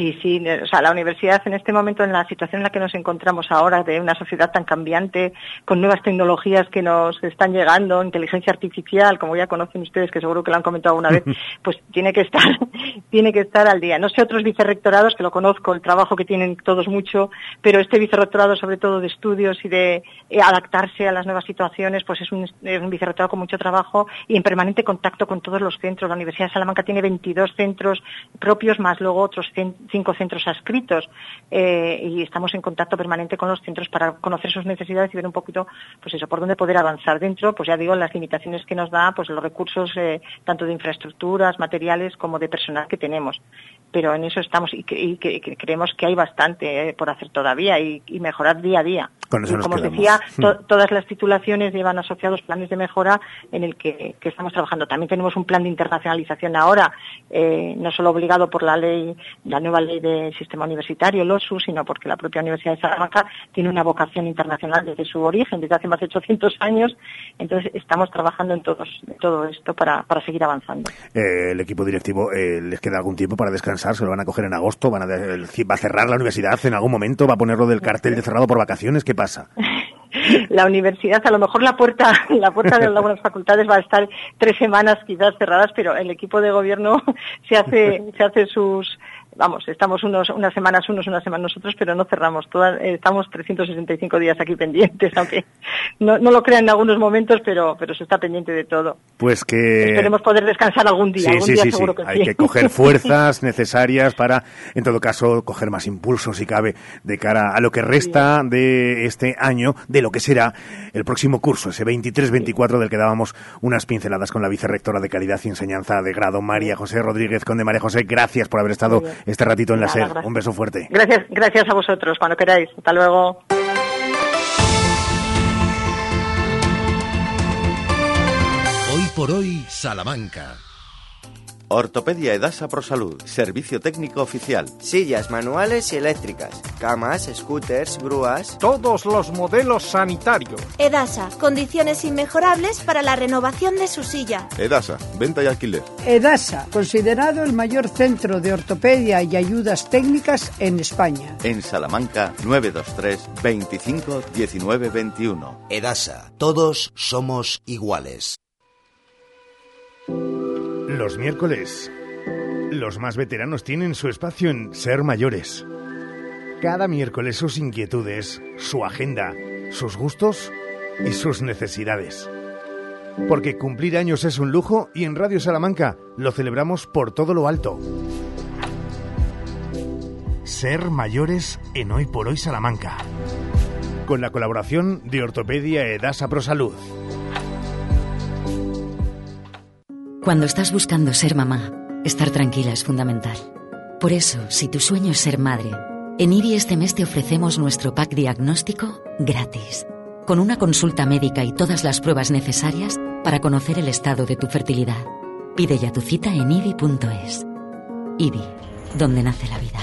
Sí, sí, o sea, la universidad en este momento, en la situación en la que nos encontramos ahora, de una sociedad tan cambiante, con nuevas tecnologías que nos están llegando, inteligencia artificial, como ya conocen ustedes, que seguro que lo han comentado alguna vez, pues tiene que estar, tiene que estar al día. No sé otros vicerrectorados, que lo conozco, el trabajo que tienen todos mucho, pero este vicerrectorado, sobre todo de estudios y de eh, adaptarse a las nuevas situaciones, pues es un, es un vicerrectorado con mucho trabajo y en permanente contacto con todos los centros. La Universidad de Salamanca tiene 22 centros propios, más luego otros cinco centros adscritos eh, y estamos en contacto permanente con los centros para conocer sus necesidades y ver un poquito, pues eso, por dónde poder avanzar dentro, pues ya digo, las limitaciones que nos da, pues los recursos eh, tanto de infraestructuras, materiales como de personal que tenemos. Pero en eso estamos y, creemos que hay bastante eh, por hacer todavía y, mejorar día a día. como os decía, hmm. todas las titulaciones llevan asociados planes de mejora en el que, estamos trabajando. También tenemos un plan de internacionalización ahora, no solo obligado por la ley, la nueva ley del sistema universitario, el OSU, sino porque la propia Universidad de Salamanca tiene una vocación internacional desde su origen, desde hace más de 800 años. Entonces, estamos trabajando en todos, todo esto para, seguir avanzando. Eh, el equipo directivo, eh, ¿les queda algún tiempo para descansar? ¿Se lo van a coger en agosto? ¿Van a, ¿Va a cerrar la universidad en algún momento? ¿Va a ponerlo del cartel de cerrado por vacaciones? ¿Qué pasa? la universidad, a lo mejor la puerta, la puerta de algunas facultades va a estar tres semanas quizás cerradas, pero el equipo de gobierno se hace, se hace sus, vamos, estamos unos, unas semanas unos, unas semanas nosotros, pero no cerramos. Todas, eh, estamos 365 días aquí pendientes, aunque no, no, lo crean en algunos momentos, pero, pero se está pendiente de todo. Pues que... Esperemos poder descansar algún día, algún día seguro que Hay que coger fuerzas necesarias para, en todo caso, coger más impulso, si cabe, de cara a lo que resta de este año, de lo que será el próximo curso, ese 23-24 del que dábamos unas pinceladas con la vicerrectora de Calidad y Enseñanza de Grado, María José Rodríguez Conde. María José, gracias por haber estado este ratito en la SER. Un beso fuerte. Gracias, gracias a vosotros, cuando queráis. Hasta luego. Hoy por hoy, Salamanca. Ortopedia Edasa ProSalud, servicio técnico oficial. Sillas manuales y eléctricas, camas, scooters, grúas. Todos los modelos sanitarios. Edasa, condiciones inmejorables para la renovación de su silla. Edasa, venta y alquiler. Edasa, considerado el mayor centro de ortopedia y ayudas técnicas en España. En Salamanca, 923 25 19 21. Edasa, todos somos iguales. Los miércoles, los más veteranos tienen su espacio en Ser Mayores. Cada miércoles sus inquietudes, su agenda, sus gustos y sus necesidades. Porque cumplir años es un lujo y en Radio Salamanca lo celebramos por todo lo alto. Ser Mayores en Hoy por Hoy Salamanca. Con la colaboración de Ortopedia Edasa Prosalud. Cuando estás buscando ser mamá, estar tranquila es fundamental. Por eso, si tu sueño es ser madre, en IBI este mes te ofrecemos nuestro pack diagnóstico gratis, con una consulta médica y todas las pruebas necesarias para conocer el estado de tu fertilidad. Pide ya tu cita en IBI.es. IBI, donde nace la vida.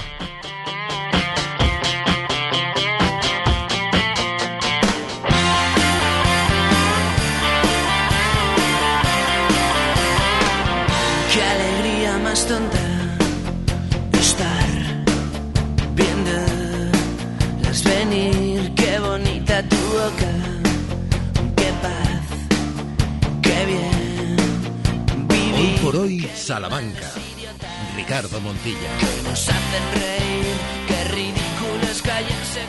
Salamanca. Ricardo Montilla.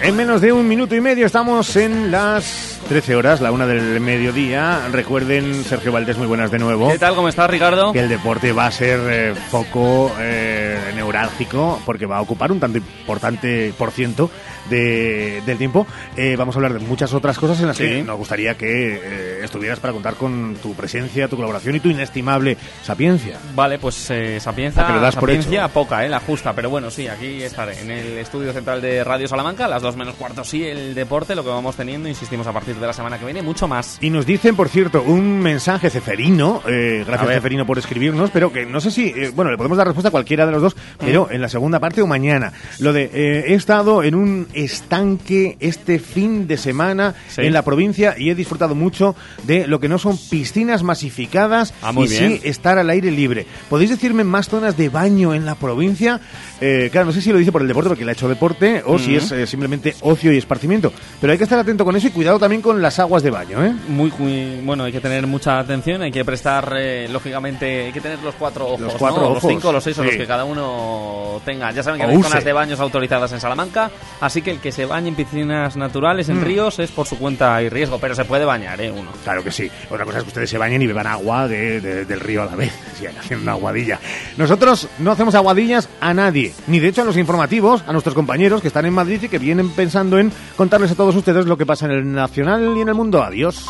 En menos de un minuto y medio estamos en las 13 horas, la una del mediodía. Recuerden, Sergio Valdés, muy buenas de nuevo. ¿Qué tal? ¿Cómo estás, Ricardo? Que el deporte va a ser eh, foco eh, neurálgico porque va a ocupar un tanto importante por ciento de, del tiempo. Eh, vamos a hablar de muchas otras cosas en las que nos gustaría que estuvieras para contar con tu presencia, tu colaboración y tu inestimable sapiencia. Vale, pues sapiencia, sapiencia poca, eh, la justa, pero bueno, sí, aquí estaré en el estudio central de Radio Salamanca, las dos menos cuarto sí, el deporte, lo que vamos teniendo, insistimos a partir de la semana que viene mucho más. Y nos dicen, por cierto, un mensaje ceferino, eh, gracias. Ceferino por escribirnos, pero que no sé si, eh, bueno, le podemos dar respuesta a cualquiera de los dos, pero en la segunda parte o mañana. Lo de, eh, he estado en un estanque este fin de semana Sí. en la provincia y he disfrutado mucho de lo que no son piscinas masificadas Ah, muy y bien. sí estar al aire libre. ¿Podéis decirme más zonas de baño en la provincia? Eh, claro, no sé si lo dice por el deporte, porque él ha hecho deporte, o si es eh, simplemente ocio y esparcimiento. Pero hay que estar atento con eso y cuidado también con las aguas de baño, ¿eh? Muy, muy- bueno, hay que tener mucha atención, hay que prestar, eh, lógicamente, hay que tener los cuatro ojos, Los cuatro ¿no? ojos, los cinco, los seis o los sí. que cada uno tenga. Ya saben que O hay use. zonas de baños autorizadas en Salamanca, así que el que se bañe en piscinas naturales, en Mm. ríos, es por su cuenta y riesgo, pero se puede bañar, ¿eh? Uno. Claro que sí. Otra cosa es que ustedes se bañen y beban agua de- de- del río a la vez. Sí, haciendo una aguadilla. Nosotros no hacemos aguadillas a nadie, ni de hecho a los informativos, a nuestros compañeros que están en Madrid y que vienen pensando en contarles a todos ustedes lo que pasa en el nacional y en el mundo. Adiós.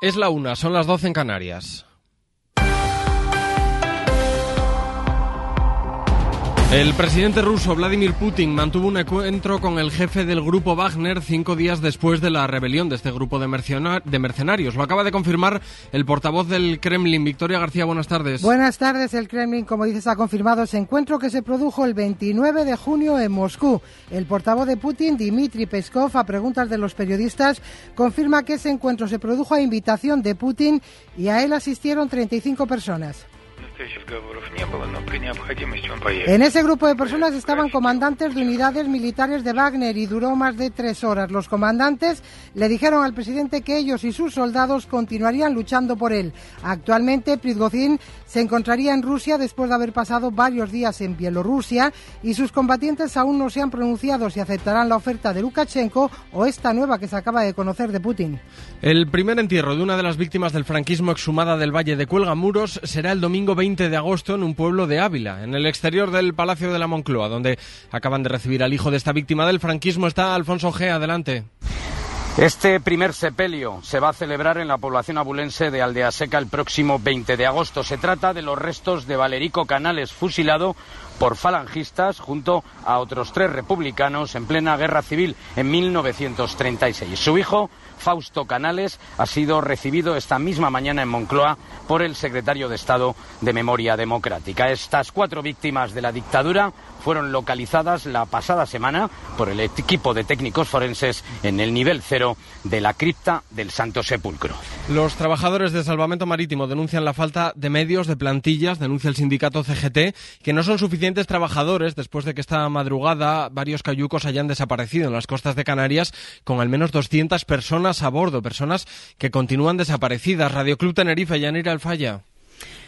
Es la una, son las 12 en Canarias. El presidente ruso Vladimir Putin mantuvo un encuentro con el jefe del grupo Wagner cinco días después de la rebelión de este grupo de, mercena- de mercenarios. Lo acaba de confirmar el portavoz del Kremlin, Victoria García. Buenas tardes. Buenas tardes. El Kremlin, como dices, ha confirmado ese encuentro que se produjo el 29 de junio en Moscú. El portavoz de Putin, Dmitry Peskov, a preguntas de los periodistas, confirma que ese encuentro se produjo a invitación de Putin y a él asistieron 35 personas. En ese grupo de personas estaban comandantes de unidades militares de Wagner y duró más de tres horas. Los comandantes le dijeron al presidente que ellos y sus soldados continuarían luchando por él. Actualmente, Prigozhin se encontraría en Rusia después de haber pasado varios días en Bielorrusia y sus combatientes aún no se han pronunciado si aceptarán la oferta de Lukashenko o esta nueva que se acaba de conocer de Putin. El primer entierro de una de las víctimas del franquismo exhumada del Valle de Cuelgamuros será el domingo 20 de agosto en un pueblo de Ávila, en el exterior del Palacio de la Moncloa, donde acaban de recibir al hijo de esta víctima del franquismo. Está Alfonso G. Adelante. Este primer sepelio se va a celebrar en la población abulense de Aldea Seca el próximo 20 de agosto. Se trata de los restos de Valerico Canales, fusilado por falangistas junto a otros tres republicanos en plena guerra civil en 1936. Su hijo, Fausto Canales, ha sido recibido esta misma mañana en Moncloa por el secretario de Estado de Memoria Democrática. Estas cuatro víctimas de la dictadura fueron localizadas la pasada semana por el equipo de técnicos forenses en el nivel cero de la cripta del Santo Sepulcro. Los trabajadores de salvamento marítimo denuncian la falta de medios, de plantillas, denuncia el sindicato CGT, que no son suficientes trabajadores después de que esta madrugada varios cayucos hayan desaparecido en las costas de Canarias con al menos 200 personas a bordo, personas que continúan desaparecidas. Radio Club Tenerife, Yanira Alfaya.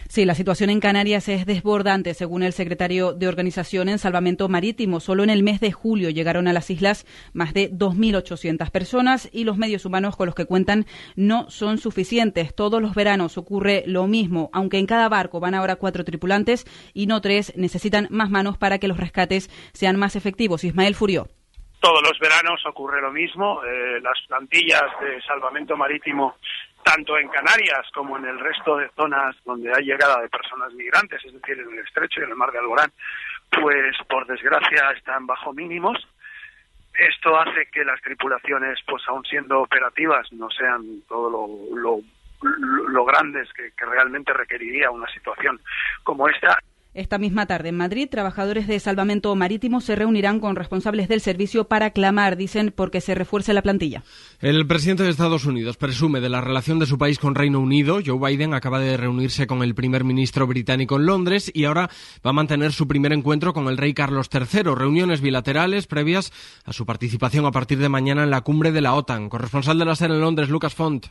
Sí, la situación en Canarias es desbordante, según el secretario de Organización en Salvamento Marítimo. Solo en el mes de julio llegaron a las islas más de 2.800 personas y los medios humanos con los que cuentan no son suficientes. Todos los veranos ocurre lo mismo. Aunque en cada barco van ahora cuatro tripulantes y no tres, necesitan más manos para que los rescates sean más efectivos. Ismael Furió. Todos los veranos ocurre lo mismo. eh, las plantillas de salvamento marítimo, tanto en Canarias como en el resto de zonas donde hay llegada de personas migrantes, es decir, en el estrecho y en el mar de Alborán, pues por desgracia están bajo mínimos. Esto hace que las tripulaciones, pues aún siendo operativas, no sean todo lo, lo, lo grandes que, que realmente requeriría una situación como esta. Esta misma tarde en Madrid, trabajadores de salvamento marítimo se reunirán con responsables del servicio para clamar, dicen, porque se refuerce la plantilla. El presidente de Estados Unidos presume de la relación de su país con Reino Unido. Joe Biden acaba de reunirse con el primer ministro británico en Londres y ahora va a mantener su primer encuentro con el rey Carlos III. Reuniones bilaterales previas a su participación a partir de mañana en la cumbre de la OTAN. Corresponsal de la SER en Londres, Lucas Font.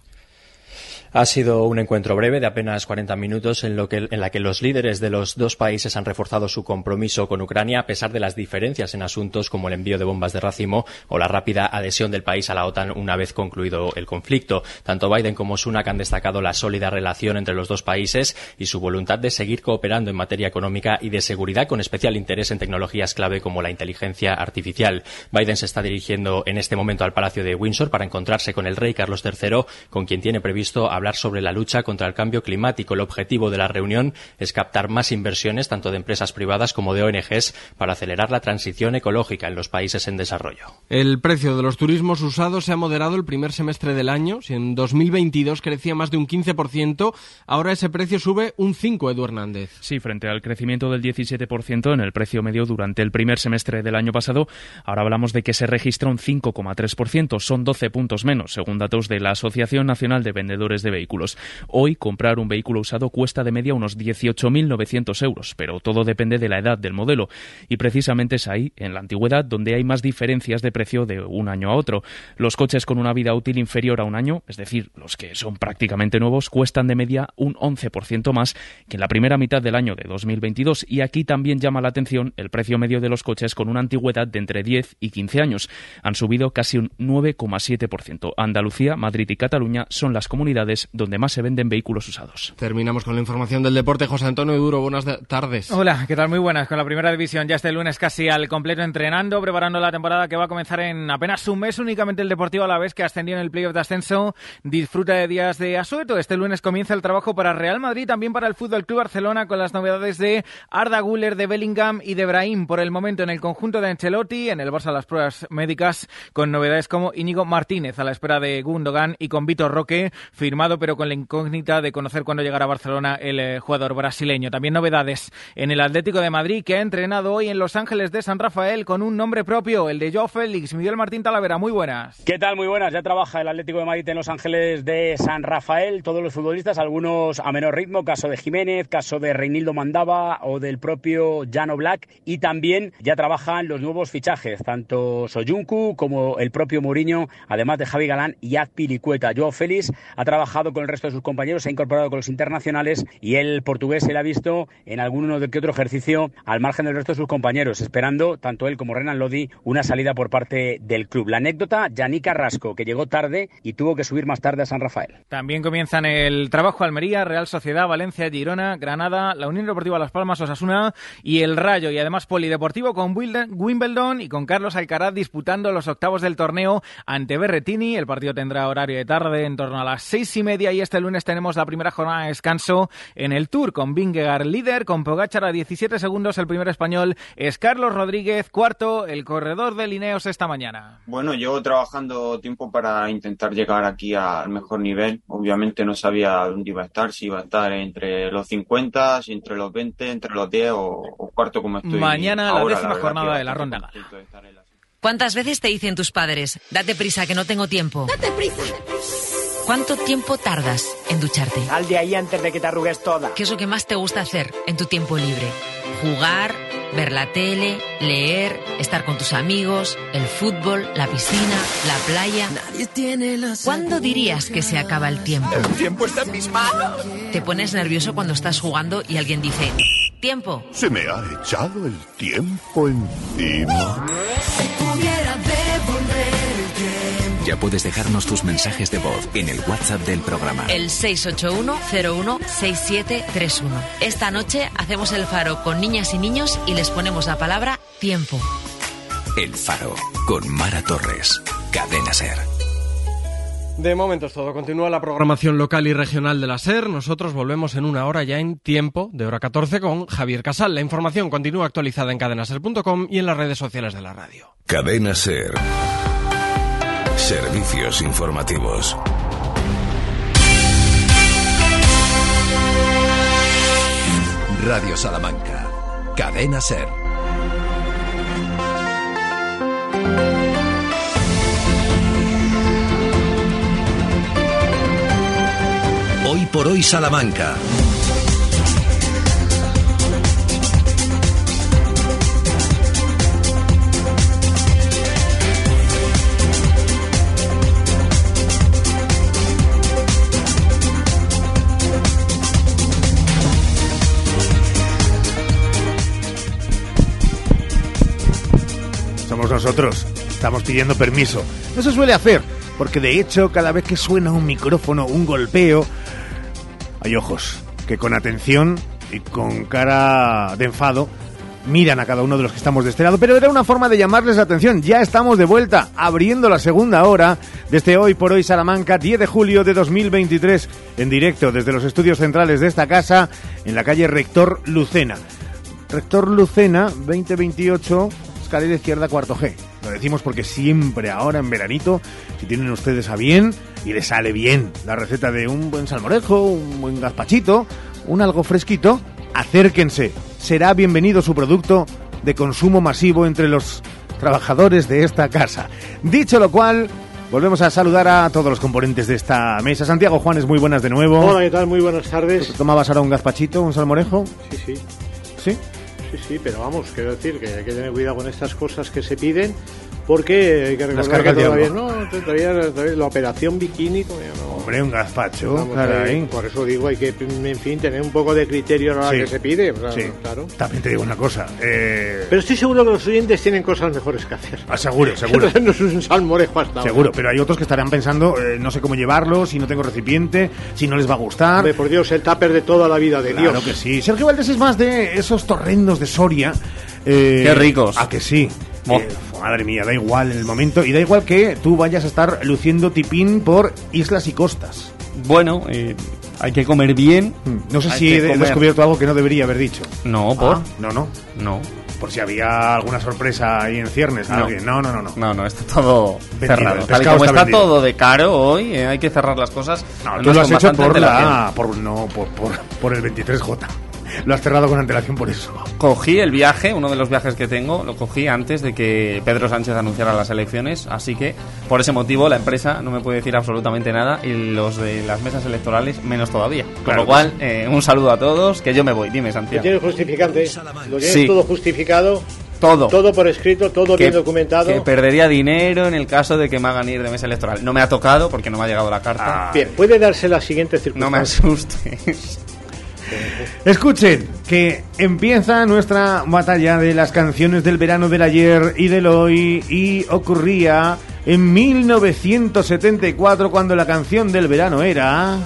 Ha sido un encuentro breve de apenas 40 minutos en, lo que, en la que los líderes de los dos países han reforzado su compromiso con Ucrania a pesar de las diferencias en asuntos como el envío de bombas de racimo o la rápida adhesión del país a la OTAN una vez concluido el conflicto. Tanto Biden como Sunak han destacado la sólida relación entre los dos países y su voluntad de seguir cooperando en materia económica y de seguridad con especial interés en tecnologías clave como la inteligencia artificial. Biden se está dirigiendo en este momento al Palacio de Windsor para encontrarse con el rey Carlos III, con quien tiene previsto hablar hablar sobre la lucha contra el cambio climático. El objetivo de la reunión es captar más inversiones, tanto de empresas privadas como de ONGs, para acelerar la transición ecológica en los países en desarrollo. El precio de los turismos usados se ha moderado el primer semestre del año. Si en 2022 crecía más de un 15%, ahora ese precio sube un 5%, Edu Hernández. Sí, frente al crecimiento del 17% en el precio medio durante el primer semestre del año pasado, ahora hablamos de que se registra un 5,3%. Son 12 puntos menos, según datos de la Asociación Nacional de Vendedores Vehículos. Hoy, comprar un vehículo usado cuesta de media unos 18.900 euros, pero todo depende de la edad del modelo. Y precisamente es ahí, en la antigüedad, donde hay más diferencias de precio de un año a otro. Los coches con una vida útil inferior a un año, es decir, los que son prácticamente nuevos, cuestan de media un 11% más que en la primera mitad del año de 2022. Y aquí también llama la atención el precio medio de los coches con una antigüedad de entre 10 y 15 años. Han subido casi un 9,7%. Andalucía, Madrid y Cataluña son las comunidades donde más se venden vehículos usados. Terminamos con la información del deporte. José Antonio Duro, buenas tardes. Hola, ¿qué tal? Muy buenas. Con la primera división ya este lunes casi al completo entrenando, preparando la temporada que va a comenzar en apenas un mes. Únicamente el Deportivo a la vez que ascendió en el playoff de ascenso disfruta de días de asueto. Este lunes comienza el trabajo para Real Madrid, también para el Fútbol Club Barcelona con las novedades de Arda Guller, de Bellingham y de Brahim. Por el momento en el conjunto de Ancelotti, en el Barça las pruebas médicas con novedades como Íñigo Martínez a la espera de Gundogan y con Vitor Roque firmado pero con la incógnita de conocer cuándo llegará a Barcelona el eh, jugador brasileño. También novedades en el Atlético de Madrid que ha entrenado hoy en Los Ángeles de San Rafael con un nombre propio, el de Joe Félix. Miguel Martín Talavera, muy buenas. ¿Qué tal? Muy buenas. Ya trabaja el Atlético de Madrid en Los Ángeles de San Rafael. Todos los futbolistas, algunos a menor ritmo, caso de Jiménez, caso de Reinildo Mandaba o del propio Jano Black. Y también ya trabajan los nuevos fichajes, tanto Soyuncu como el propio Mourinho, además de Javi Galán y Azpilicueta. Joao Félix ha trabajado con el resto de sus compañeros, se ha incorporado con los internacionales y el portugués se le ha visto en alguno de que otro ejercicio al margen del resto de sus compañeros, esperando tanto él como Renan Lodi una salida por parte del club. La anécdota, Yannick Carrasco, que llegó tarde y tuvo que subir más tarde a San Rafael. También comienzan el trabajo Almería, Real Sociedad, Valencia, Girona, Granada, la Unión Deportiva Las Palmas, Osasuna y el Rayo. Y además Polideportivo con Wimbledon y con Carlos Alcaraz disputando los octavos del torneo ante Berretini. El partido tendrá horario de tarde en torno a las seis y media y este lunes tenemos la primera jornada de descanso en el Tour con Vingegaard líder, con Pogacar a 17 segundos. El primer español es Carlos Rodríguez, cuarto, el corredor de Lineos esta mañana. Bueno, llevo trabajando tiempo para intentar llegar aquí al mejor nivel. Obviamente no sabía dónde iba a estar, si iba a estar entre los 50, si entre los 20, entre los 10 o, o cuarto como estoy. Mañana ahora, la décima verdad jornada de la ronda. la- ¿Cuántas veces te dicen tus padres, date prisa que no tengo tiempo? ¡Date prisa! ¿Cuánto tiempo tardas en ducharte? Sal de ahí antes de que te arrugues toda. ¿Qué es lo que más te gusta hacer en tu tiempo libre? Jugar, ver la tele, leer, estar con tus amigos, el fútbol, la piscina, la playa. ¿Cuándo dirías que se acaba el tiempo? El tiempo está en mis manos. Te pones nervioso cuando estás jugando y alguien dice, tiempo. Se me ha echado el tiempo encima. Ya puedes dejarnos tus mensajes de voz en el WhatsApp del programa. El 681-016731. Esta noche hacemos el faro con niñas y niños y les ponemos la palabra tiempo. El Faro, con Mara Torres. Cadena Ser. De momento es todo. Continúa la programación local y regional de la SER. Nosotros volvemos en una hora ya en tiempo de hora 14 con Javier Casal. La información continúa actualizada en cadenaser.com y en las redes sociales de la radio. Cadena Ser. Servicios informativos. Radio Salamanca. Cadena Ser. Hoy por hoy Salamanca. Nosotros. Estamos pidiendo permiso. No se suele hacer, porque de hecho cada vez que suena un micrófono, un golpeo, hay ojos que con atención y con cara de enfado miran a cada uno de los que estamos de este lado, pero era una forma de llamarles la atención. Ya estamos de vuelta, abriendo la segunda hora desde hoy por hoy Salamanca, 10 de julio de 2023, en directo desde los estudios centrales de esta casa, en la calle Rector Lucena. Rector Lucena, 2028, escalera izquierda, cuarto G. Lo decimos porque siempre ahora en veranito, si tienen ustedes a bien y les sale bien la receta de un buen salmorejo, un buen gazpachito, un algo fresquito, acérquense. Será bienvenido su producto de consumo masivo entre los trabajadores de esta casa. Dicho lo cual, volvemos a saludar a todos los componentes de esta mesa. Santiago Juanes, muy buenas de nuevo. Hola, ¿qué tal? Muy buenas tardes. ¿Tomabas ahora un gazpachito, un salmorejo? Sí, sí. ¿Sí? Sí, sí, pero vamos, quiero decir que hay que tener cuidado con estas cosas que se piden porque hay que Las recordar que todavía, no, todavía, todavía la operación bikini todavía no. Hombre, un gazpacho, caray. ahí, por eso digo, hay que, en fin, tener un poco de criterio a la hora Sí. que se pide. Claro, Sí. claro. También te digo una cosa. Eh, Pero estoy seguro que los oyentes tienen cosas mejores que hacer. Ah, seguro, seguro. no es un salmorejo hasta ahora. Seguro, pero hay otros que estarán pensando, eh, no sé cómo llevarlo, si no tengo recipiente, si no les va a gustar. Hombre, por Dios, el tupper de toda la vida de Claro Dios. que sí. Sergio Valdés es más de esos torrendos de Soria. eh, Qué ricos. A que sí. Oh. Eh, madre mía, da igual en el momento. Y da igual que tú vayas a estar luciendo tipín por islas y costas. Bueno, eh, hay que comer bien. No sé Hay si he comer. descubierto algo que no debería haber dicho. No, por. Ah, no, no. No. Por si había alguna sorpresa ahí en ciernes. No. No, no, no. no. No, no, está todo Vendido, cerrado. Tal y como está todo de caro hoy, eh, hay que cerrar las cosas. No, tú lo has hecho por la, por, no, por, por, por el 23J. Lo has cerrado con antelación por eso. Cogí el viaje, uno de los viajes que tengo, lo cogí antes de que Pedro Sánchez anunciara las elecciones, así que por ese motivo la empresa no me puede decir absolutamente nada y los de las mesas electorales menos todavía. Con Claro lo que cual, eh, un saludo a todos, que yo me voy. Dime, ¿Lo Santiago. tienes justificante? ¿Lo tienes Sí. todo justificado? Todo. Todo por escrito, todo Que- bien documentado. Que perdería dinero en el caso de que me hagan ir de mesa electoral. No me ha tocado porque no me ha llegado la carta. Bien, puede darse la siguiente No me circunstancia. asustes. Escuchen, que empieza nuestra batalla de las canciones del verano del ayer y del hoy y ocurría en 1974 cuando la canción del verano era...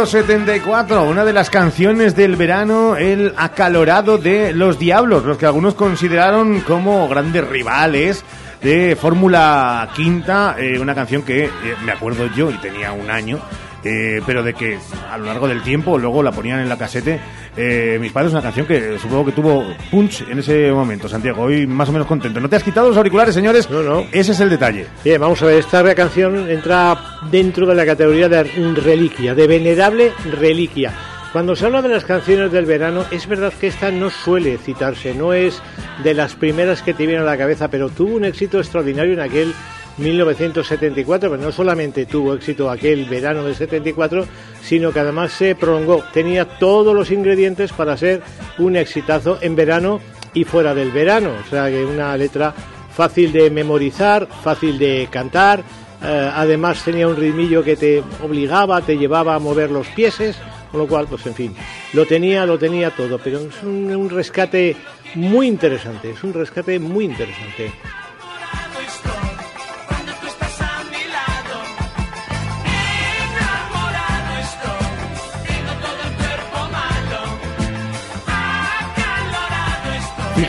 1974, una de las canciones del verano, el acalorado de los Diablos, los que algunos consideraron como grandes rivales de Fórmula Quinta, eh, una canción que eh, me acuerdo yo y tenía un año. eh, pero de que a lo largo del tiempo luego la ponían en la casete eh, mis padres una canción que supongo que tuvo punch en ese momento Santiago. Hoy más o menos contento. No te has quitado los auriculares señores no no. Ese es el detalle. Bien, vamos a ver, esta canción entra dentro de la categoría de reliquia, de venerable reliquia. Cuando se habla de las canciones del verano, es verdad que esta no suele citarse, no es de las primeras que te vienen a la cabeza, pero tuvo un éxito extraordinario en aquel 1974, pero no solamente tuvo éxito aquel verano del 74, sino que además se prolongó, tenía todos los ingredientes para ser un exitazo en verano y fuera del verano, o sea que una letra fácil de memorizar, fácil de cantar, eh, además tenía un ritmillo que te obligaba, te llevaba a mover los pieses, con lo cual, pues en fin, lo tenía, lo tenía todo, pero es un, un rescate muy interesante, es un rescate muy interesante.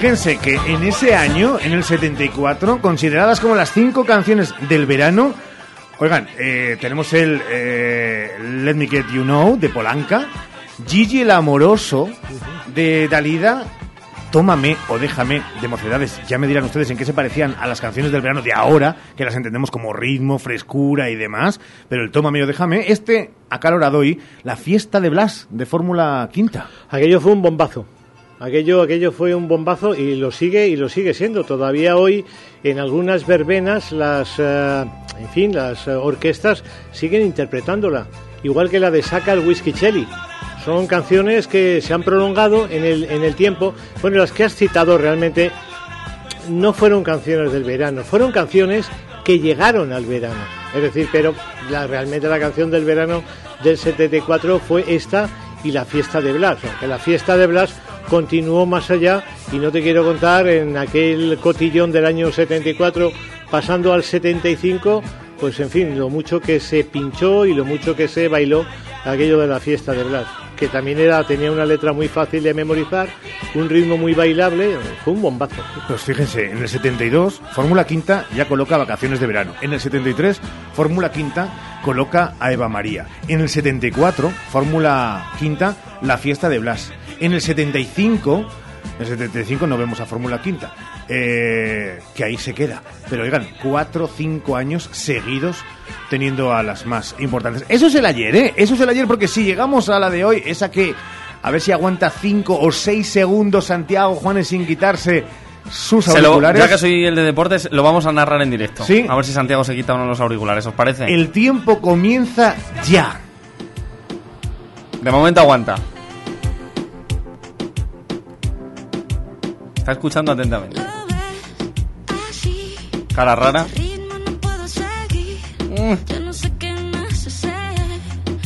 Fíjense que en ese año, en el 74, consideradas como las cinco canciones del verano, oigan, eh, tenemos el eh, Let Me Get You Know de Polanca, Gigi el amoroso de Dalida, Tómame o déjame de mocedades. Ya me dirán ustedes en qué se parecían a las canciones del verano de ahora, que las entendemos como ritmo, frescura y demás. Pero el Tómame o déjame, este acalorado hoy, la fiesta de Blas de Fórmula Quinta. Aquello fue un bombazo. Aquello, aquello fue un bombazo y lo sigue y lo sigue siendo. Todavía hoy en algunas verbenas las, eh, en fin, las orquestas siguen interpretándola, igual que la de Saca el Whisky Chelly. Son canciones que se han prolongado en el, en el tiempo. Bueno, las que has citado realmente no fueron canciones del verano, fueron canciones que llegaron al verano. Es decir, pero la, realmente la canción del verano del 74 fue esta y la fiesta de Blas. Aunque la fiesta de Blas continuó más allá y no te quiero contar en aquel cotillón del año 74 pasando al 75, pues en fin, lo mucho que se pinchó y lo mucho que se bailó aquello de la fiesta de Blas, que también era tenía una letra muy fácil de memorizar, un ritmo muy bailable, fue un bombazo. Pues fíjense, en el 72, Fórmula Quinta ya coloca Vacaciones de Verano. En el 73, Fórmula Quinta coloca a Eva María. En el 74, Fórmula Quinta, La Fiesta de Blas. En el 75, en el 75 no vemos a Fórmula Quinta, eh, que ahí se queda. Pero oigan, cuatro o cinco años seguidos teniendo a las más importantes. Eso es el ayer, ¿eh? Eso es el ayer porque si llegamos a la de hoy, esa que a ver si aguanta cinco o seis segundos Santiago Juanes sin quitarse sus Se lo- auriculares. ya que soy el de deportes, lo vamos a narrar en directo. Sí. A ver si Santiago se quita uno de los auriculares, ¿os parece? El tiempo comienza ya. De momento aguanta. Está escuchando atentamente. Cara rara. Mm.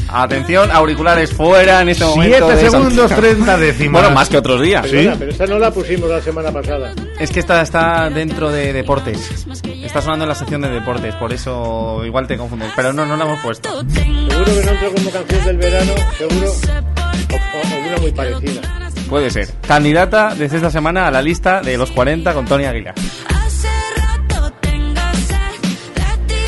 Atención, auriculares fuera en este momento. Siete de segundos, Santiago. 30 décimas. Bueno, más que otros días. Perdona, pero esta no la pusimos la semana pasada. Es que esta está dentro de deportes. Está sonando en la sección de deportes, por eso igual te confundes. Pero no, no la hemos puesto. Seguro que no entró como canción del verano, seguro, o, o- o una muy parecida. Puede ser. Candidata desde esta semana a la lista de los 40 con Tony Aguilar.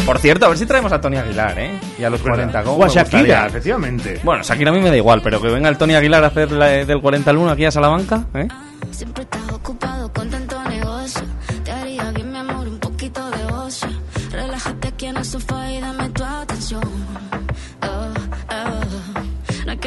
Por cierto, a ver si traemos a Tony Aguilar, ¿eh? Y a los 40 ¿cómo O a Shakira, gustaría? efectivamente. Bueno, Shakira a mí me da igual, pero que venga el Tony Aguilar a hacer la- del 40 al 1 aquí a Salamanca, ¿eh? Siempre estás ocupado con tanto negocio. Te haría bien, mi amor, un poquito de ocio. Relájate aquí en el sofá y dame tu atención.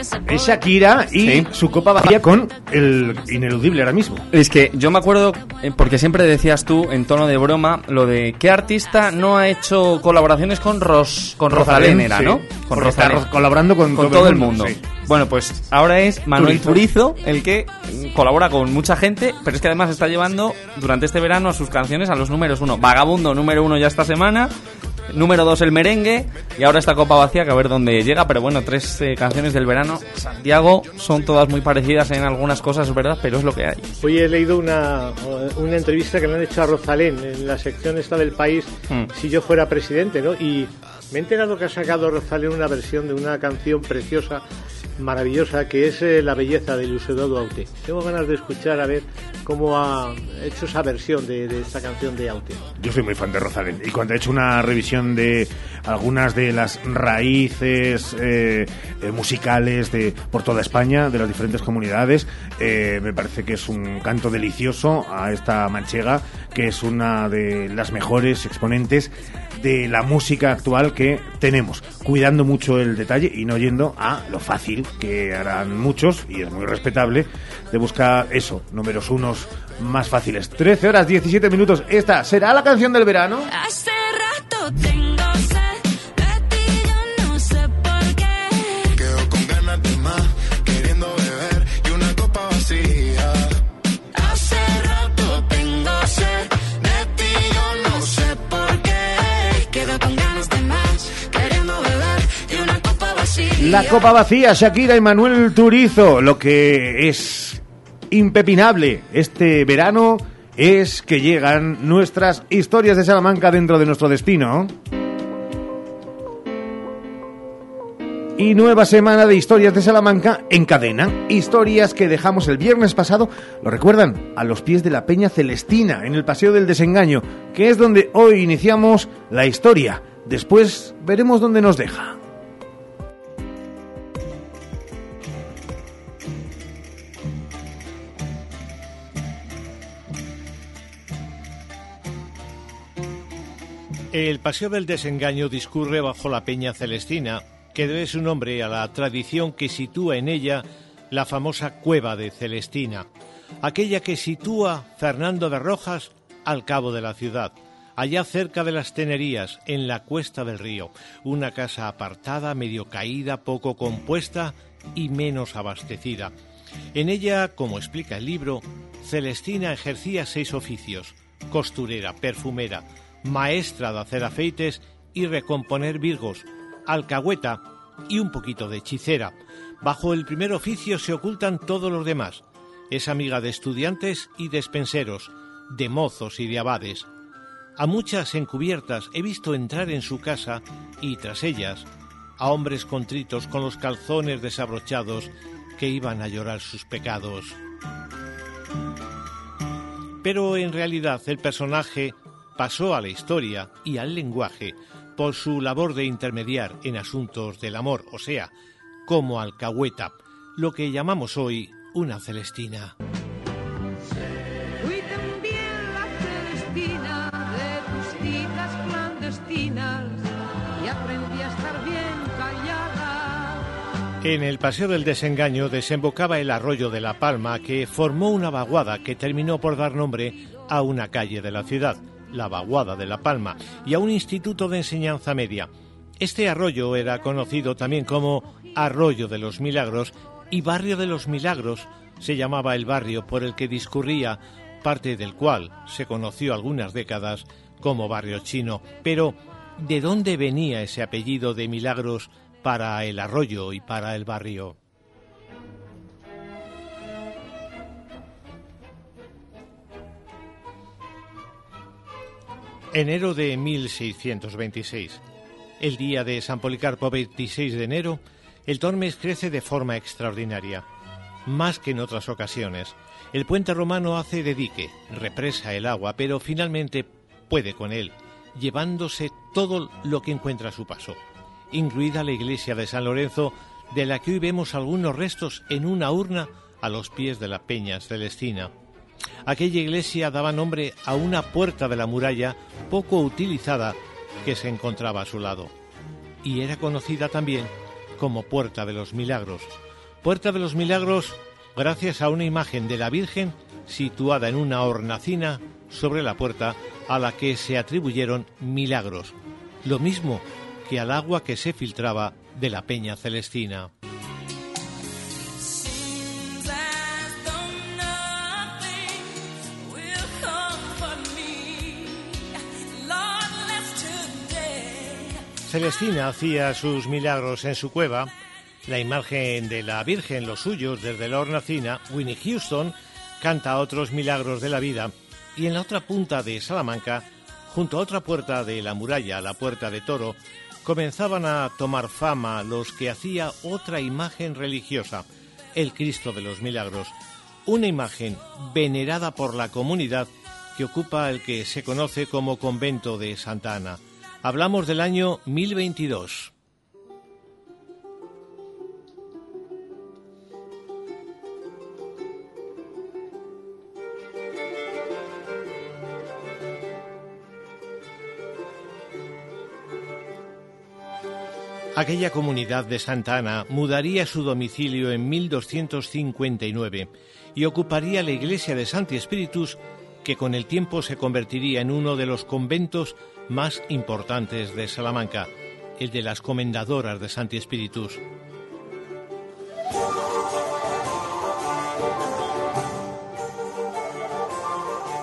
Es Shakira y su copa vacía con el ineludible ahora mismo. Es que yo me acuerdo, eh, porque siempre decías tú, en tono de broma, lo de qué artista no ha hecho colaboraciones con Ros, con Rosalén, Rosalén, era, sí. ¿no? Está colaborando con todo, el mundo. sí. Bueno, pues ahora es Manuel Turizo. Turizo el que mm, colabora con mucha gente, pero es que además está llevando durante este verano sus canciones a los números uno. Vagabundo, número uno ya esta semana. Número dos, el merengue. Y ahora esta copa vacía, que a ver dónde llega. Pero bueno, tres eh, canciones del verano. Santiago son todas muy parecidas en algunas cosas, verdad, pero es lo que hay. Hoy he leído una, una entrevista que le han hecho a Rosalén en la sección esta del país, Hmm. si yo fuera presidente, ¿no? Y me he enterado que ha sacado Rosalén una versión de una canción preciosa, maravillosa, que es eh, La belleza de Lucedodo Aute. Tengo ganas de escuchar a ver cómo ha hecho esa versión de, esta canción de Aute. Yo soy muy fan de Rosalén y cuando he hecho una revisión de algunas de las raíces eh, eh, musicales de por toda España, de las diferentes comunidades, me parece que es un canto delicioso a esta manchega, que es una de las mejores exponentes de la música actual que tenemos, cuidando mucho el detalle y no yendo a lo fácil que harán muchos, y es muy respetable, de buscar eso, números unos más fáciles. 13 horas 17 minutos, esta será la canción del verano. Hace rato tengo La copa vacía, Shakira y Manuel Turizo. Lo que es impepinable este verano es que llegan nuestras historias de Salamanca dentro de nuestro destino. Y nueva semana de historias de Salamanca en cadena. Historias que dejamos el viernes pasado, lo recuerdan, a los pies de la Peña Celestina, en el Paseo del Desengaño, que es donde hoy iniciamos la historia. Después veremos dónde nos deja. El Paseo del Desengaño discurre bajo la Peña Celestina, que debe su nombre a la tradición que sitúa en ella la famosa cueva de Celestina, aquella que sitúa Fernando de Rojas al cabo de la ciudad, allá cerca de las Tenerías, en la cuesta del río, una casa apartada, medio caída, poco compuesta y menos abastecida. En ella, como explica el libro, Celestina ejercía seis oficios, costurera, perfumera, maestra de hacer afeites y recomponer virgos, alcahueta y un poquito de hechicera. Bajo el primer oficio se ocultan todos los demás. Es amiga de estudiantes y despenseros, de mozos y de abades. A muchas encubiertas he visto entrar en su casa y tras ellas a hombres contritos con los calzones desabrochados que iban a llorar sus pecados. Pero en realidad el personaje pasó a la historia y al lenguaje por su labor de intermediar en asuntos del amor, o sea, como alcahueta, lo que llamamos hoy una celestina. Fui también la Celestina de tus citas clandestinas y aprendí a estar bien callada. En el Paseo del Desengaño desembocaba el arroyo de La Palma que formó una vaguada que terminó por dar nombre a una calle de la ciudad, la Vaguada de La Palma, y a un instituto de enseñanza media. Este arroyo era conocido también como Arroyo de los Milagros y Barrio de los Milagros se llamaba el barrio por el que discurría, parte del cual se conoció algunas décadas como barrio chino. Pero, ¿de dónde venía ese apellido de Milagros para el arroyo y para el barrio? Enero de 1626. El día de San Policarpo 26 de enero, el Tormes crece de forma extraordinaria. Más que en otras ocasiones, el puente romano hace de dique, represa el agua, pero finalmente puede con él, llevándose todo lo que encuentra a su paso, incluida la iglesia de San Lorenzo, de la que hoy vemos algunos restos en una urna a los pies de la Peña Celestina. Aquella iglesia daba nombre a una puerta de la muralla poco utilizada que se encontraba a su lado, y era conocida también como Puerta de los Milagros. Puerta de los Milagros gracias a una imagen de la Virgen situada en una hornacina sobre la puerta a la que se atribuyeron milagros, lo mismo que al agua que se filtraba de la Peña Celestina. Celestina hacía sus milagros en su cueva. La imagen de la Virgen, los suyos, desde la hornacina, Winnie Houston, canta otros milagros de la vida. Y en la otra punta de Salamanca, junto a otra puerta de la muralla, la puerta de Toro, comenzaban a tomar fama los que hacía otra imagen religiosa, el Cristo de los Milagros, una imagen venerada por la comunidad que ocupa el que se conoce como convento de Santa Ana. Hablamos del año 1022. Aquella comunidad de Santa Ana mudaría su domicilio en 1259 y ocuparía la iglesia de Santi Spiritus, que con el tiempo se convertiría en uno de los conventos más importantes de Salamanca, el de las Comendadoras de Santi Spiritus.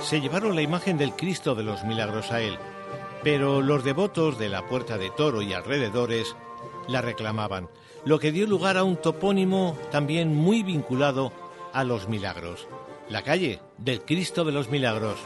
Se llevaron la imagen del Cristo de los Milagros a él, pero los devotos de la Puerta de Toro y alrededores la reclamaban, lo que dio lugar a un topónimo también muy vinculado a los milagros, la calle del Cristo de los Milagros.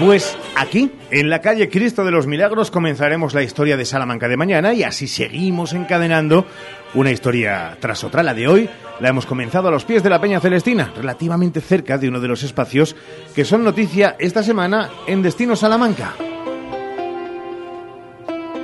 Pues aquí, en la calle Cristo de los Milagros, comenzaremos la historia de Salamanca de mañana y así seguimos encadenando una historia tras otra. La de hoy la hemos comenzado a los pies de la Peña Celestina, relativamente cerca de uno de los espacios que son noticia esta semana en Destino Salamanca.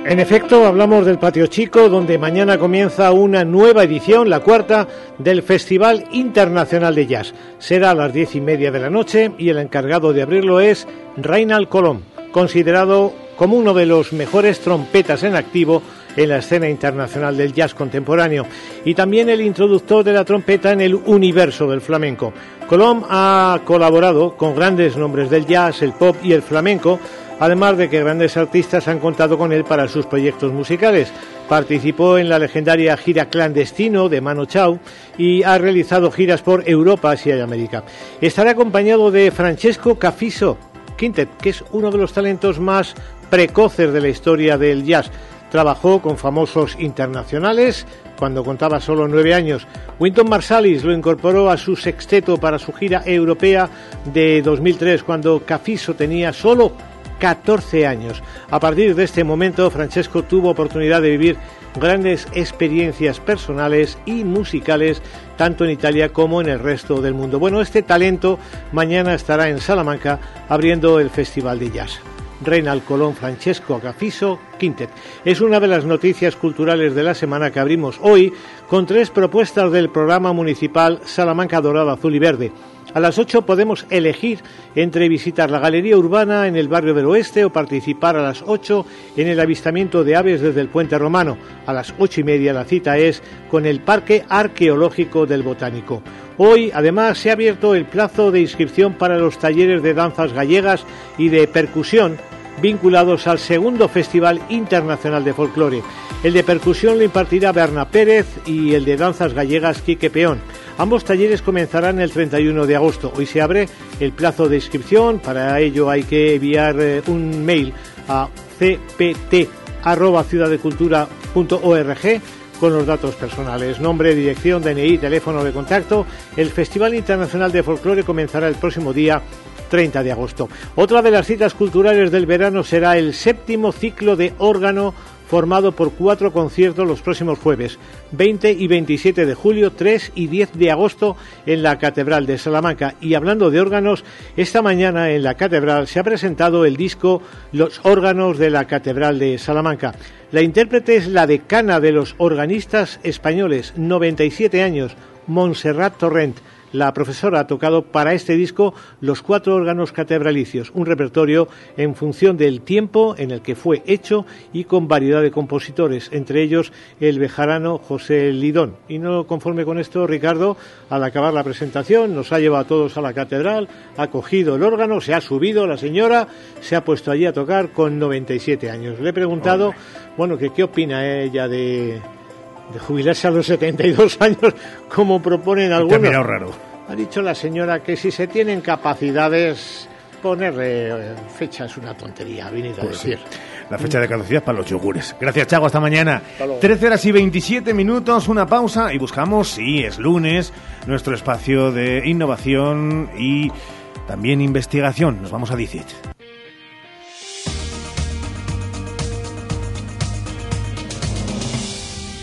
En efecto, hablamos del Patio Chico, donde mañana comienza una nueva edición, la cuarta, del Festival Internacional de Jazz. Será a las diez y media de la noche y el encargado de abrirlo es Reinald Colom, considerado como uno de los mejores trompetas en activo en la escena internacional del jazz contemporáneo y también el introductor de la trompeta en el universo del flamenco. Colom ha colaborado con grandes nombres del jazz, el pop y el flamenco, además de que grandes artistas han contado con él para sus proyectos musicales. Participó en la legendaria gira clandestino de Mano Chao y ha realizado giras por Europa, Asia y América. Estará acompañado de Francesco Cafiso Quintet, que es uno de los talentos más precoces de la historia del jazz. Trabajó con famosos internacionales cuando contaba solo nueve años. Winton Marsalis lo incorporó a su sexteto para su gira europea de 2003, cuando Cafiso tenía solo 14 años. A partir de este momento, Francesco tuvo oportunidad de vivir grandes experiencias personales y musicales tanto en Italia como en el resto del mundo. Bueno, este talento mañana estará en Salamanca abriendo el Festival de Jazz. Reinald Colón Francesco Cafiso Quintet. Es una de las noticias culturales de la semana que abrimos hoy con tres propuestas del programa municipal Salamanca Dorado Azul y Verde. A las 8 podemos elegir entre visitar la Galería Urbana en el barrio del Oeste o participar a las 8 en el avistamiento de aves desde el Puente Romano. A las ocho y media la cita es con el Parque Arqueológico del Botánico. Hoy, además, se ha abierto el plazo de inscripción para los talleres de danzas gallegas y de percusión vinculados al segundo Festival Internacional de Folclore. El de percusión lo impartirá Berna Pérez y el de danzas gallegas Quique Peón. Ambos talleres comenzarán el 31 de agosto. Hoy se abre el plazo de inscripción. Para ello hay que enviar eh, un mail a cpt.ciudaddecultura.org con los datos personales, nombre, dirección, DNI, teléfono de contacto. El Festival Internacional de Folclore comenzará el próximo día 30 de agosto. Otra de las citas culturales del verano será el séptimo ciclo de órgano formado por cuatro conciertos los próximos jueves, 20 y 27 de julio, 3 y 10 de agosto en la Catedral de Salamanca. Y hablando de órganos, esta mañana en la Catedral se ha presentado el disco Los órganos de la Catedral de Salamanca. La intérprete es la decana de los organistas españoles, 97 años, Montserrat Torrent. La profesora ha tocado para este disco los cuatro órganos catedralicios, un repertorio en función del tiempo en el que fue hecho y con variedad de compositores, entre ellos el bejarano José Lidón. Y no conforme con esto, Ricardo, al acabar la presentación, nos ha llevado a todos a la catedral, ha cogido el órgano, se ha subido la señora, se ha puesto allí a tocar con 97 años. Le he preguntado, bueno, que qué opina ella de, de jubilarse a los 72 años, como proponen algunos. mirado raro. Ha dicho la señora que si se tienen capacidades, ponerle eh, fecha es una tontería, ha venido a Pues sí. decir. La fecha de caducidad para los yogures. Gracias, Chago. Hasta mañana. Hasta luego. 13 horas y 27 minutos, una pausa y buscamos, sí, es lunes, nuestro espacio de innovación y también investigación. Nos vamos a DICIT.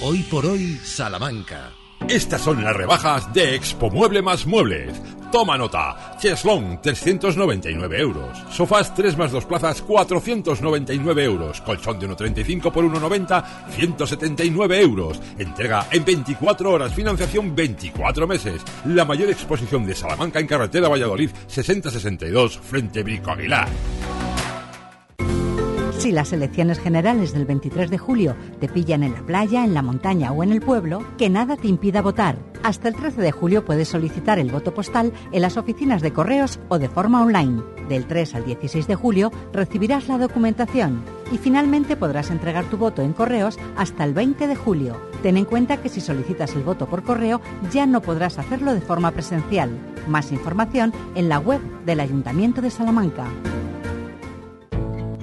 Hoy por hoy, Salamanca. Estas son las rebajas de Expo Mueble más Muebles. Toma nota. Cheslong, 399 euros. Sofás 3 más 2 plazas, 499 euros. Colchón de 1,35 por 1,90, 179 euros. Entrega en 24 horas. Financiación 24 meses. La mayor exposición de Salamanca en carretera Valladolid, 6062, frente Brico Aguilar. Si las elecciones generales del 23 de julio te pillan en la playa, en la montaña o en el pueblo, que nada te impida votar. Hasta el 13 de julio puedes solicitar el voto postal en las oficinas de correos o de forma online. Del 3 al 16 de julio recibirás la documentación y finalmente podrás entregar tu voto en correos hasta el 20 de julio. Ten en cuenta que si solicitas el voto por correo ya no podrás hacerlo de forma presencial. Más información en la web del Ayuntamiento de Salamanca.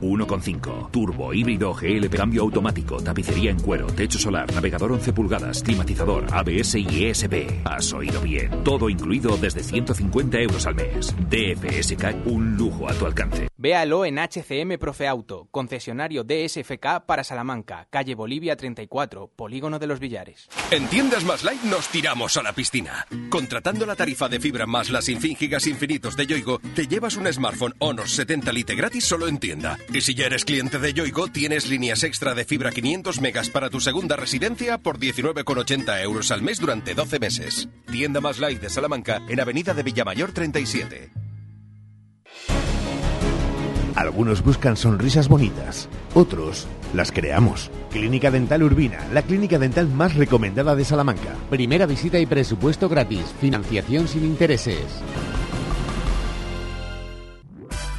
1,5. Turbo, híbrido, GLP, cambio automático, tapicería en cuero, techo solar, navegador 11 pulgadas, climatizador, ABS y ESP. Has oído bien. Todo incluido desde 150 euros al mes. DFSK, un lujo a tu alcance. Véalo en HCM Profe Auto, concesionario DSFK para Salamanca, calle Bolivia 34, Polígono de los Villares. En Tiendas Más Light nos tiramos a la piscina. Contratando la tarifa de fibra más las sin gigas infinitos de Yoigo, te llevas un smartphone Honor 70 Lite gratis solo en tienda. Y si ya eres cliente de Yoigo, tienes líneas extra de fibra 500 megas para tu segunda residencia por 19,80 euros al mes durante 12 meses. Tienda Más Light de Salamanca en Avenida de Villamayor 37. Algunos buscan sonrisas bonitas, otros las creamos. Clínica Dental Urbina, la clínica dental más recomendada de Salamanca. Primera visita y presupuesto gratis. Financiación sin intereses.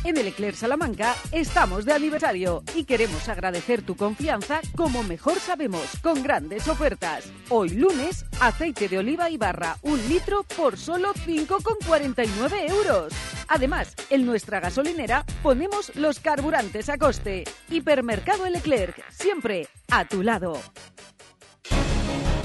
En el Eclair Salamanca estamos de aniversario y queremos agradecer tu confianza como mejor sabemos, con grandes ofertas. Hoy lunes, aceite de oliva y barra, un litro por solo 5,49 euros. Además, en nuestra gasolinera ponemos los carburantes a coste. Hipermercado El siempre a tu lado.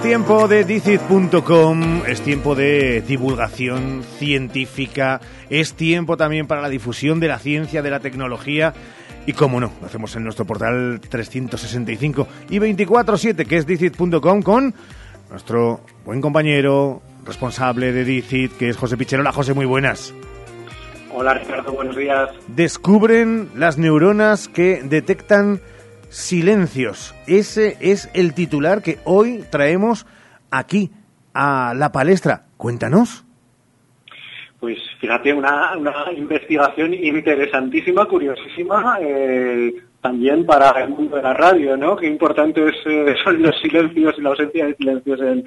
Es tiempo de Dicit.com, es tiempo de divulgación científica, es tiempo también para la difusión de la ciencia, de la tecnología y, como no, lo hacemos en nuestro portal 365 y 24-7, que es Dicit.com, con nuestro buen compañero, responsable de Dicit, que es José Pichero. Hola, José, muy buenas. Hola, Ricardo, buenos días. Descubren las neuronas que detectan silencios. Ese es el titular que hoy traemos aquí a la palestra. Cuéntanos. Pues fíjate, una, una investigación interesantísima, curiosísima, eh, también para el mundo de la radio, ¿no? Qué importantes eh, son los silencios y la ausencia de silencios en,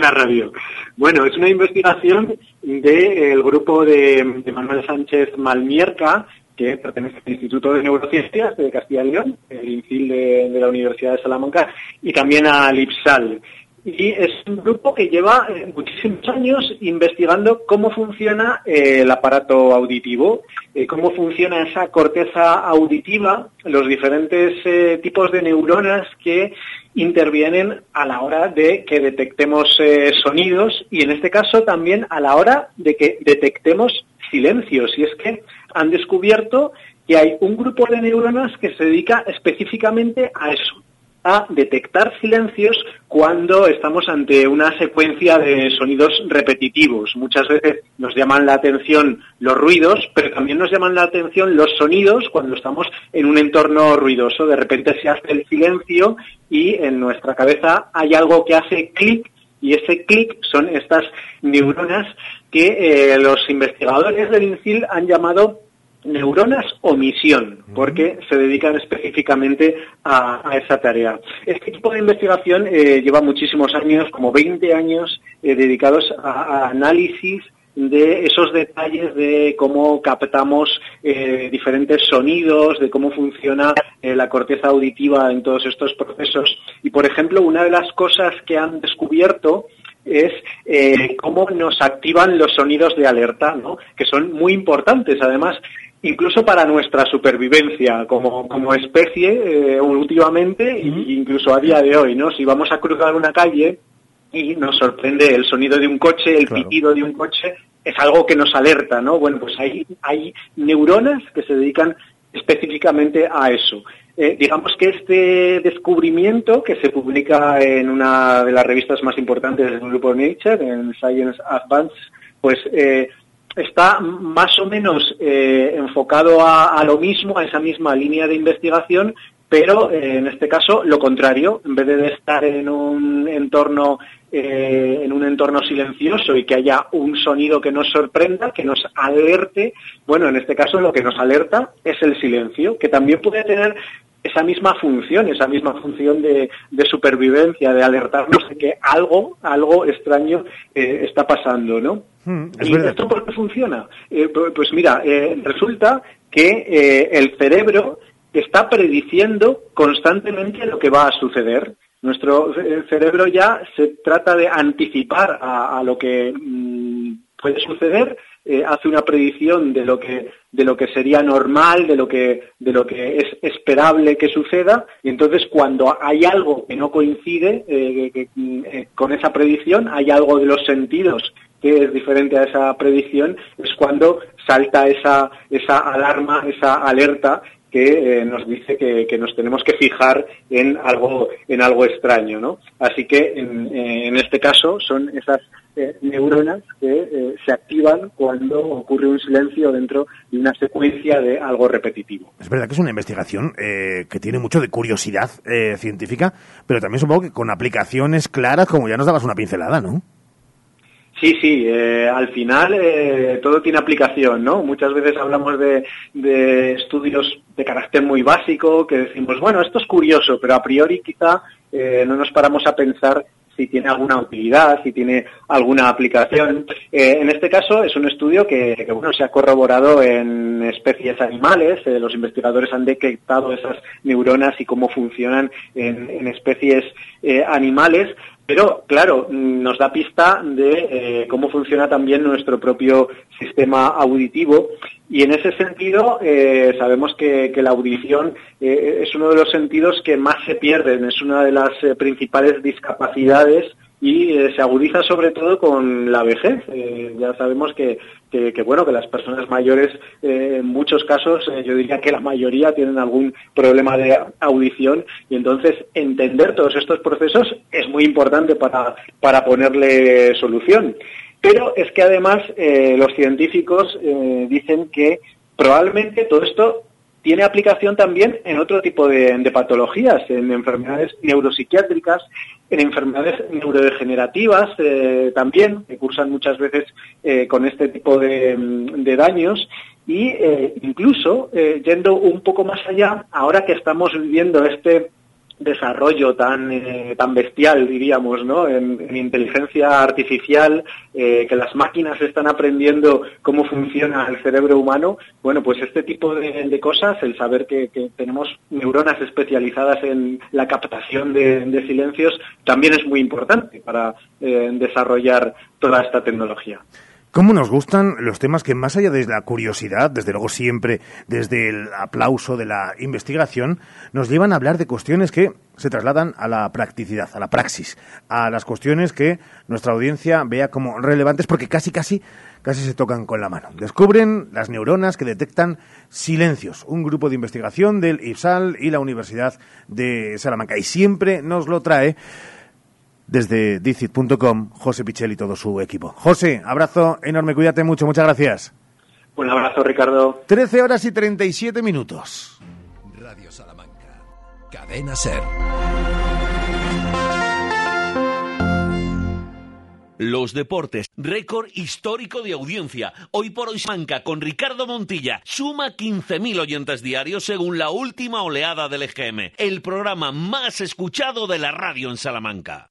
la radio. Bueno, es una investigación del grupo de, de Manuel Sánchez Malmierca, que pertenece al Instituto de Neurociencias de Castilla y León, el INCIL de, la Universidad de Salamanca, y también al IPSAL. Y es un grupo que lleva eh, muchísimos años investigando cómo funciona eh, el aparato auditivo, eh, cómo funciona esa corteza auditiva, los diferentes tipos de neuronas que intervienen a la hora de que detectemos sonidos y en este caso también a la hora de que detectemos silencios. Y es que han descubierto que hay un grupo de neuronas que se dedica específicamente a eso, a detectar silencios cuando estamos ante una secuencia de sonidos repetitivos. Muchas veces nos llaman la atención los ruidos, pero también nos llaman la atención los sonidos cuando estamos en un entorno ruidoso. De repente se hace el silencio y en nuestra cabeza hay algo que hace clic y ese clic son estas neuronas que eh, los investigadores del INCIL han llamado neuronas omisión, porque se dedican específicamente a, a esa tarea. Este tipo de investigación eh, lleva muchísimos años, como 20 años, eh, dedicados a, a análisis de esos detalles de cómo captamos eh, diferentes sonidos, de cómo funciona eh, la corteza auditiva en todos estos procesos. Y, por ejemplo, una de las cosas que han descubierto es eh, cómo nos activan los sonidos de alerta, ¿no? que son muy importantes. Además, incluso para nuestra supervivencia como, como especie eh, evolutivamente e incluso a día de hoy, ¿no? Si vamos a cruzar una calle y nos sorprende el sonido de un coche, el pitido de un coche, es algo que nos alerta, ¿no? Bueno, pues hay, hay neuronas que se dedican específicamente a eso. Eh, digamos que este descubrimiento, que se publica en una de las revistas más importantes del grupo Nature, en Science Advance, pues eh, está más o menos eh, enfocado a, a, lo mismo, a esa misma línea de investigación, pero eh, en este caso lo contrario, en vez de estar en un entorno eh, en un entorno silencioso y que haya un sonido que nos sorprenda, que nos alerte, bueno, en este caso lo que nos alerta es el silencio, que también puede tener esa misma función, esa misma función de, de supervivencia, de alertarnos de que algo, algo extraño eh, está pasando, ¿no? Mm, es ¿Y verdad. esto por qué funciona? Eh, pu- pues mira, eh, resulta que el cerebro está prediciendo constantemente lo que va a suceder. Nuestro cerebro ya se trata de anticipar a, lo que mm, puede suceder, eh, hace una predicción de lo que de lo que sería normal, de lo que de lo que es esperable que suceda, y entonces cuando hay algo que no coincide eh, mm, eh, con esa predicción, hay algo de los sentidos que es diferente a esa predicción, es cuando salta esa, esa alarma, esa alerta que eh, nos dice que, que nos tenemos que fijar en algo, en algo extraño, ¿no? Así que en, eh, en este caso son esas eh, neuronas que eh, se activan cuando ocurre un silencio dentro de una secuencia de algo repetitivo. Es verdad que es una investigación que tiene mucho de curiosidad científica, pero también supongo que con aplicaciones claras, como ya nos dabas una pincelada, ¿no? Sí, sí, eh, al final eh, todo tiene aplicación, ¿no? Muchas veces hablamos de, estudios de carácter muy básico que decimos, bueno, esto es curioso, pero a priori quizá eh, no nos paramos a pensar si tiene alguna utilidad, si tiene alguna aplicación. En este caso es un estudio que, bueno, se ha corroborado en especies animales. Los investigadores han detectado esas neuronas y cómo funcionan en, especies animales. Pero, claro, nos da pista de eh, cómo funciona también nuestro propio sistema auditivo. Y en ese sentido, eh, sabemos que, la audición eh, es uno de los sentidos que más se pierden, es una de las eh, principales discapacidades y se agudiza sobre todo con la vejez. Ya sabemos que, que, bueno que las personas mayores eh, en muchos casos eh, yo diría que la mayoría tienen algún problema de audición y entonces entender todos estos procesos es muy importante para, para ponerle solución. Pero es que además eh, los científicos dicen que probablemente todo esto tiene aplicación también en otro tipo de, patologías, en enfermedades neuropsiquiátricas, en enfermedades neurodegenerativas eh, también, que cursan muchas veces eh, con este tipo de, de daños. Y eh, incluso, yendo un poco más allá, ahora que estamos viviendo este desarrollo tan eh, tan bestial diríamos no en, en inteligencia artificial eh, que las máquinas están aprendiendo cómo funciona el cerebro humano. Bueno pues este tipo de, cosas el saber que, tenemos neuronas especializadas en la captación de, de silencios también es muy importante para eh, desarrollar toda esta tecnología ¿Cómo nos gustan los temas que más allá de la curiosidad, desde luego siempre desde el aplauso de la investigación, nos llevan a hablar de cuestiones que se trasladan a la practicidad, a la praxis, a las cuestiones que nuestra audiencia vea como relevantes porque casi casi casi se tocan con la mano. Descubren las neuronas que detectan silencios, un grupo de investigación del IPSAL y la Universidad de Salamanca y siempre nos lo trae desde dicit.com, José Pichel y todo su equipo. José, abrazo enorme, cuídate mucho, muchas gracias. Un abrazo, Ricardo. 13 horas y 37 minutos. Radio Salamanca, cadena ser. Los deportes, récord histórico de audiencia. Hoy por hoy Salamanca con Ricardo Montilla suma 15.000 oyentes diarios según la última oleada del EGM, el programa más escuchado de la radio en Salamanca.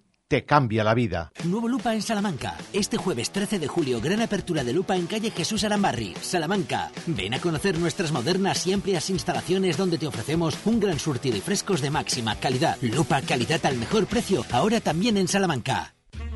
te cambia la vida. Nuevo Lupa en Salamanca. Este jueves 13 de julio, gran apertura de Lupa en calle Jesús Arambarri, Salamanca. Ven a conocer nuestras modernas y amplias instalaciones donde te ofrecemos un gran surtido y frescos de máxima calidad. Lupa, calidad al mejor precio, ahora también en Salamanca.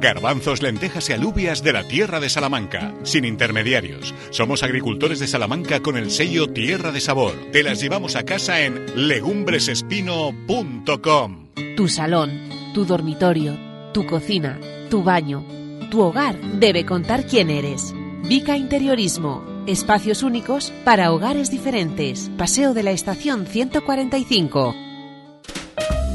Garbanzos, lentejas y alubias de la tierra de Salamanca, sin intermediarios. Somos agricultores de Salamanca con el sello Tierra de Sabor. Te las llevamos a casa en legumbresespino.com. Tu salón, tu dormitorio, tu cocina, tu baño, tu hogar debe contar quién eres. Vica Interiorismo. Espacios únicos para hogares diferentes. Paseo de la Estación 145.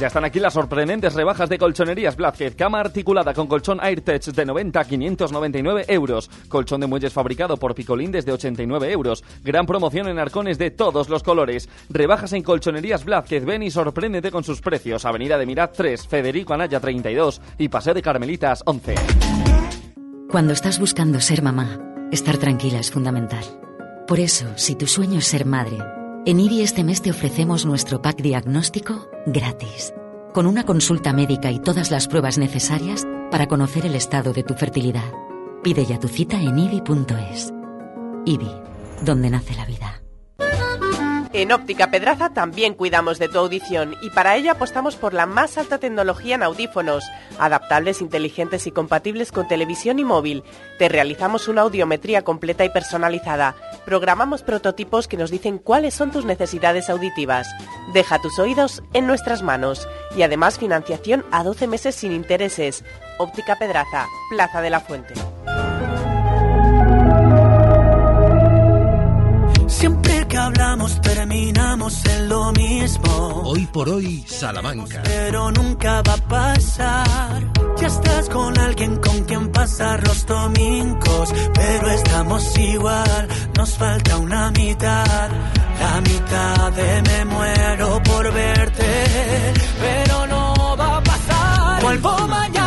Ya están aquí las sorprendentes rebajas de colchonerías Blázquez. Cama articulada con colchón AirTech de 90 a 599 euros. Colchón de muelles fabricado por Picolín desde 89 euros. Gran promoción en arcones de todos los colores. Rebajas en colchonerías Blázquez. Ven y sorpréndete con sus precios. Avenida de Mirad 3, Federico Anaya 32 y Paseo de Carmelitas 11. Cuando estás buscando ser mamá, estar tranquila es fundamental. Por eso, si tu sueño es ser madre, en IBI este mes te ofrecemos nuestro pack diagnóstico gratis, con una consulta médica y todas las pruebas necesarias para conocer el estado de tu fertilidad. Pide ya tu cita en IBI.es. IBI, donde nace la vida. En Óptica Pedraza también cuidamos de tu audición y para ello apostamos por la más alta tecnología en audífonos, adaptables, inteligentes y compatibles con televisión y móvil. Te realizamos una audiometría completa y personalizada. Programamos prototipos que nos dicen cuáles son tus necesidades auditivas. Deja tus oídos en nuestras manos y además financiación a 12 meses sin intereses. Óptica Pedraza, Plaza de la Fuente. Terminamos en lo mismo. Hoy por hoy, Salamanca. Pero nunca va a pasar. Ya estás con alguien con quien pasar los domingos. Pero estamos igual, nos falta una mitad. La mitad de me muero por verte. Pero no va a pasar. Vuelvo mañana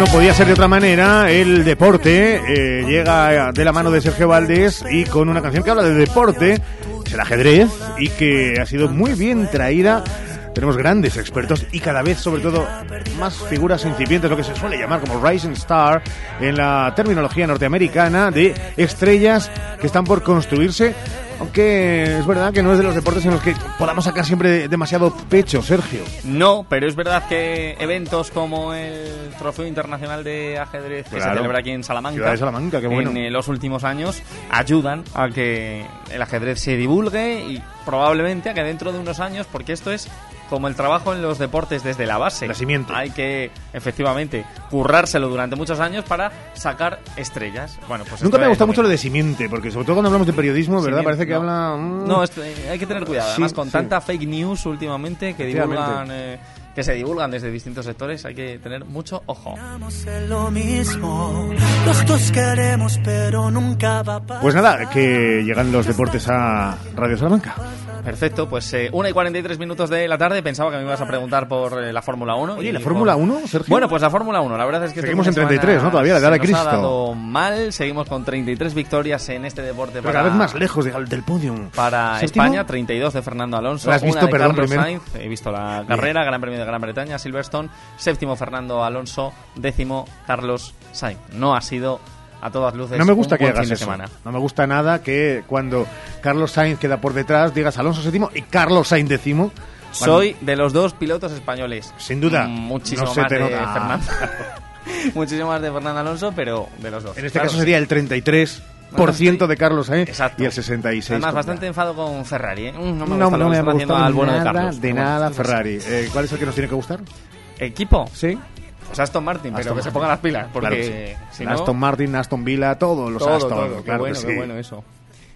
no podía ser de otra manera, el deporte eh, llega de la mano de Sergio Valdés y con una canción que habla de deporte, el ajedrez, y que ha sido muy bien traída. Tenemos grandes expertos y cada vez, sobre todo, más figuras incipientes, lo que se suele llamar como Rising Star en la terminología norteamericana de estrellas que están por construirse. Aunque es verdad que no es de los deportes en los que podamos sacar siempre demasiado pecho, Sergio. No, pero es verdad que eventos como el Trofeo Internacional de Ajedrez que se Claro. celebra aquí en Salamanca, Salamanca, qué bueno. en eh, los últimos años ayudan a que el ajedrez se divulgue y probablemente a que dentro de unos años, porque esto es como el trabajo en los deportes desde la base. Nacimiento. Hay que, efectivamente, currárselo durante muchos años para sacar estrellas. Bueno, pues Nunca me ha gustado mucho lo de simiente, porque sobre todo cuando hablamos de periodismo, ¿verdad? Simiente, Parece que no. habla... mm, No, esto, eh, hay que tener cuidado. Sí, Además, con sí. tanta fake news últimamente que divulgan, eh, que se divulgan desde distintos sectores, hay que tener mucho ojo. Pues nada, que llegan los deportes a Radio Salamanca. Perfecto, pues eh, 1 y 43 minutos de la tarde. Pensaba que me ibas a preguntar por eh, la Fórmula 1. Oye, y ¿la por- Fórmula 1, Sergio? Bueno, pues la Fórmula 1. La verdad es que Seguimos este en de 33, semana ¿no? Todavía, la edad de se nos ha Cristo. dado mal. Seguimos con 33 victorias en este deporte Pero para, cada vez más lejos de- del podium. para ¿Séptimo? España. 32 de Fernando Alonso. ¿La has visto? una de Perdón, Carlos. Sainz. He visto la carrera, Gran Premio de Gran Bretaña, Silverstone. Séptimo Fernando Alonso. Décimo Carlos Sainz. No ha sido a todas luces No me gusta un que hagas eso. semana. No me gusta nada que cuando Carlos Sainz queda por detrás digas Alonso séptimo y Carlos Sainz décimo. Soy de los dos pilotos españoles. Sin duda. Mm, Muchísimo No se más te de nota. Fernando. Muchísimo más de Fernando Alonso, pero de los dos. En este Claro, caso sería el 33% de Carlos Sainz y el 66%. Además, bastante enfado con Ferrari. ¿eh? Mm, No me no, no me ha al bueno de Carlos. de nada. Ferrari. Eh, ¿Cuál es el que nos tiene que gustar? ¿Equipo? Sí. Pues Aston Martin, pero que se pongan las pilas. Porque Claro que sí. si no... Aston Martin, Aston Villa, todos los todo, Aston. todo. Qué claro bueno, que qué sí. bueno eso.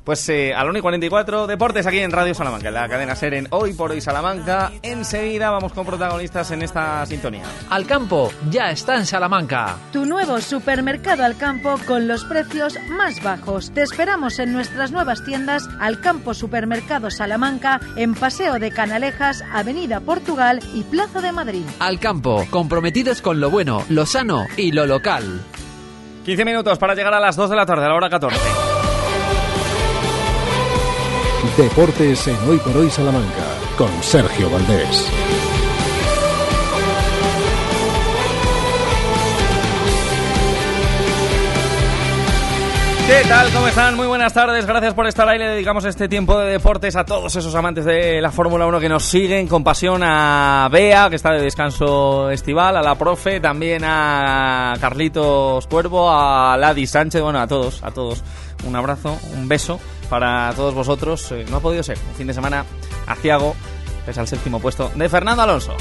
Pues eh, al 1 y 44, Deportes aquí en Radio Salamanca, en la cadena Ser en Hoy por Hoy Salamanca. Enseguida vamos con protagonistas en esta sintonía. Al campo ya está en Salamanca. Tu nuevo supermercado al campo con los precios más bajos. Te esperamos en nuestras nuevas tiendas Al Campo Supermercado Salamanca en Paseo de Canalejas, Avenida Portugal y Plaza de Madrid. Al campo, comprometidos con lo bueno, lo sano y lo local. 15 minutos para llegar a las 2 de la tarde, a la hora 14. Deportes en Hoy por Hoy Salamanca con Sergio Valdés. ¿Qué tal? ¿Cómo están? Muy buenas tardes. Gracias por estar ahí. Le dedicamos este tiempo de deportes a todos esos amantes de la Fórmula 1 que nos siguen con pasión. A Bea, que está de descanso estival, a la profe, también a Carlitos Cuervo, a Ladi Sánchez, bueno, a todos, a todos. Un abrazo, un beso para todos vosotros. Eh, no ha podido ser. Un fin de semana aciago, pese al séptimo puesto de Fernando Alonso.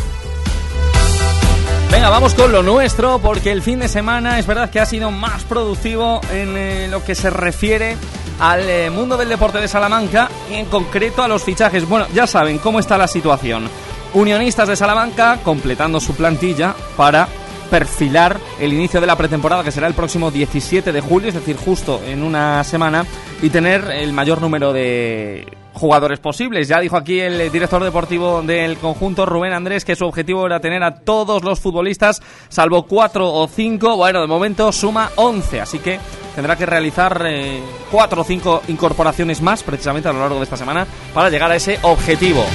Venga, vamos con lo nuestro, porque el fin de semana es verdad que ha sido más productivo en eh, lo que se refiere al eh, mundo del deporte de Salamanca y en concreto a los fichajes. Bueno, ya saben cómo está la situación. Unionistas de Salamanca completando su plantilla para perfilar el inicio de la pretemporada que será el próximo 17 de julio, es decir, justo en una semana, y tener el mayor número de jugadores posibles. Ya dijo aquí el director deportivo del conjunto, Rubén Andrés, que su objetivo era tener a todos los futbolistas, salvo cuatro o cinco. Bueno, de momento suma 11, así que tendrá que realizar eh, cuatro o cinco incorporaciones más, precisamente a lo largo de esta semana, para llegar a ese objetivo.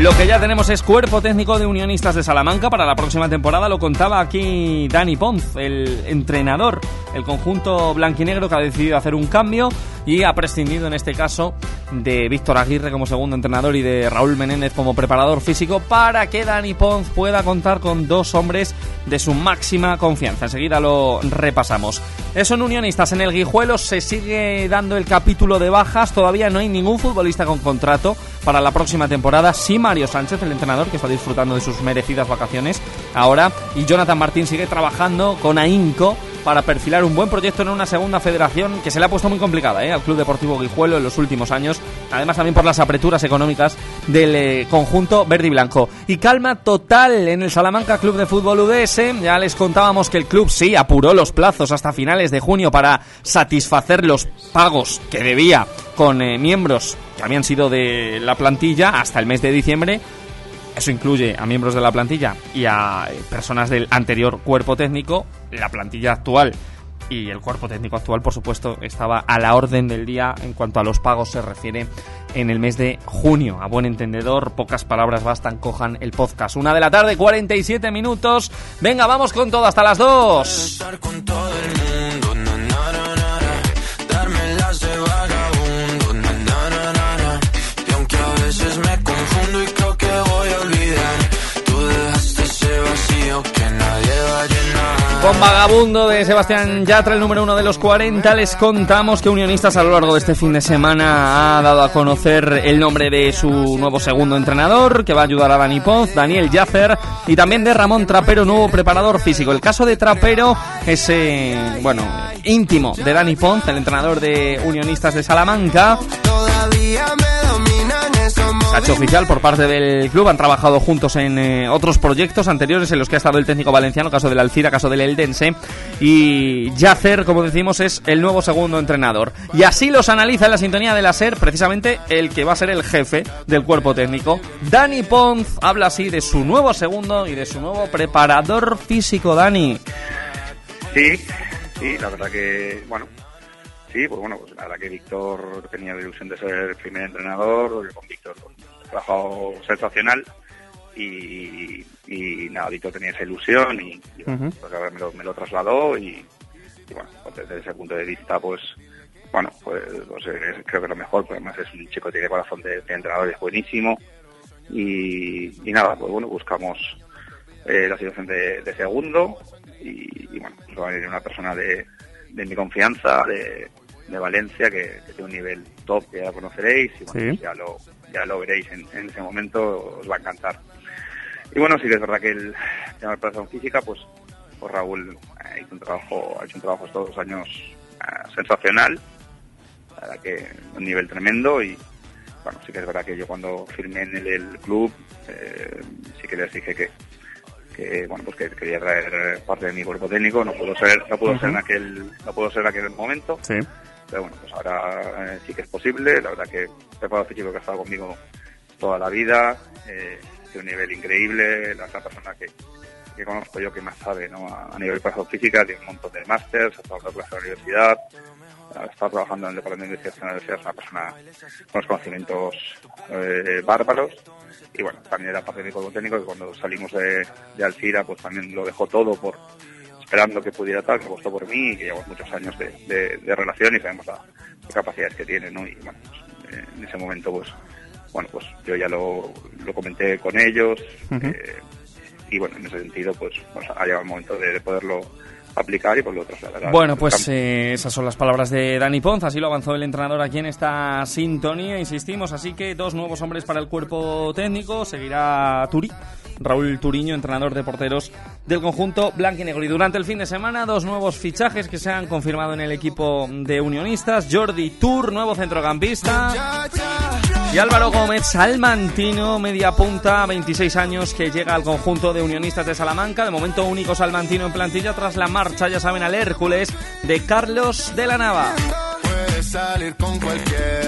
Lo que ya tenemos es cuerpo técnico de unionistas de Salamanca para la próxima temporada. Lo contaba aquí Dani Ponz, el entrenador. El conjunto blanquinegro que ha decidido hacer un cambio y ha prescindido en este caso de Víctor Aguirre como segundo entrenador y de Raúl Menéndez como preparador físico para que Dani Ponz pueda contar con dos hombres de su máxima confianza. Enseguida lo repasamos. Eso en unionistas. En el Guijuelo se sigue dando el capítulo de bajas. Todavía no hay ningún futbolista con contrato para la próxima temporada. Sí, Mario Sánchez, el entrenador, que está disfrutando de sus merecidas vacaciones ahora. Y Jonathan Martín sigue trabajando con ahínco para perfilar un buen proyecto en una segunda federación que se le ha puesto muy complicada ¿eh? al Club Deportivo Guijuelo en los últimos años. Además también por las apreturas económicas del eh, conjunto verde y blanco. Y calma total en el Salamanca Club de Fútbol UDS. Ya les contábamos que el club sí apuró los plazos hasta finales de junio para satisfacer los pagos que debía con eh, miembros que habían sido de la plantilla hasta el mes de diciembre. Eso incluye a miembros de la plantilla y a eh, personas del anterior cuerpo técnico. La plantilla actual y el cuerpo técnico actual, por supuesto, estaba a la orden del día en cuanto a los pagos se refiere en el mes de junio. A buen entendedor, pocas palabras bastan, cojan el podcast. Una de la tarde, 47 minutos. Venga, vamos con todo hasta las 2. Con Vagabundo de Sebastián Yatra, el número uno de los 40, les contamos que Unionistas a lo largo de este fin de semana ha dado a conocer el nombre de su nuevo segundo entrenador, que va a ayudar a Dani Ponz, Daniel Yacer, y también de Ramón Trapero, nuevo preparador físico. El caso de Trapero es, eh, bueno, íntimo de Dani Ponz, el entrenador de Unionistas de Salamanca. Hecho oficial por parte del club, han trabajado juntos en eh, otros proyectos anteriores en los que ha estado el técnico valenciano, caso del Alcira, caso del Eldense, y Yacer, como decimos, es el nuevo segundo entrenador. Y así los analiza en la sintonía de la SER, precisamente el que va a ser el jefe del cuerpo técnico. Dani Ponz habla así de su nuevo segundo y de su nuevo preparador físico, Dani. Sí, sí, la verdad que, bueno, pues bueno, pues la verdad que Víctor tenía la ilusión de ser el primer entrenador, con Víctor pues, he trabajado sensacional y, y nada, Víctor tenía esa ilusión y, pues me lo, me lo trasladó y, y bueno, pues desde ese punto de vista, pues bueno, pues, pues, creo que lo mejor, pues además es un chico que tiene corazón de, de entrenador, es buenísimo y, nada, pues bueno, buscamos eh, la situación de, de segundo y, y bueno, pues va a venir una persona de, de mi confianza, de, de Valencia, que, que tiene un nivel top que ya conoceréis y bueno, Sí. ya lo ya lo veréis en, en ese momento, os va a encantar. Y bueno, sí que es verdad que el tema de preparación física, pues, pues Raúl eh, hizo un trabajo, ha hecho un trabajo estos dos años eh, sensacional, la verdad que un nivel tremendo y bueno, sí que es verdad que yo cuando firmé en el, el club, eh, sí que les dije que, que bueno pues que quería traer parte de mi cuerpo técnico, no pudo ser, no pudo ser en aquel, no pudo ser en aquel momento, Sí. Pero bueno, pues ahora eh, sí que es posible. La verdad que preparado físico que ha estado conmigo toda la vida, eh, de un nivel increíble, la otra persona que, que conozco yo que más sabe ¿no? a, nivel de preparación física, tiene un montón de másters, ha estado en la universidad, ha estado trabajando en el departamento de investigación de la universidad, es una persona con unos conocimientos eh, bárbaros. Y bueno, también era parte de mi cuerpo técnico que cuando salimos de, de Alcira, pues también lo dejó todo por esperando que pudiera tal, que apostó por mí y que llevamos muchos años de, de- de relación y sabemos la- las capacidades que tiene, ¿no? Y bueno, pues, eh, en ese momento, pues, bueno, pues yo ya lo, lo comenté con ellos eh, y bueno, en ese sentido, pues, pues ha llegado el momento de, de poderlo aplicar y por lo trasladar Bueno, pues campo. eh, esas son las palabras de Dani Ponz, así lo avanzó el entrenador aquí en esta sintonía, insistimos, así que dos nuevos hombres para el cuerpo técnico, seguirá Turi, Raúl Turiño, entrenador de porteros del conjunto blanco y negro. Y durante el fin de semana, dos nuevos fichajes que se han confirmado en el equipo de unionistas, Jordi Tour, nuevo centrocampista, y Álvaro Gómez, salmantino, media punta, 26 años, que llega al conjunto de unionistas de Salamanca. De momento único salmantino en plantilla tras la marcha, ya saben, al Hércules de Carlos de la Nava.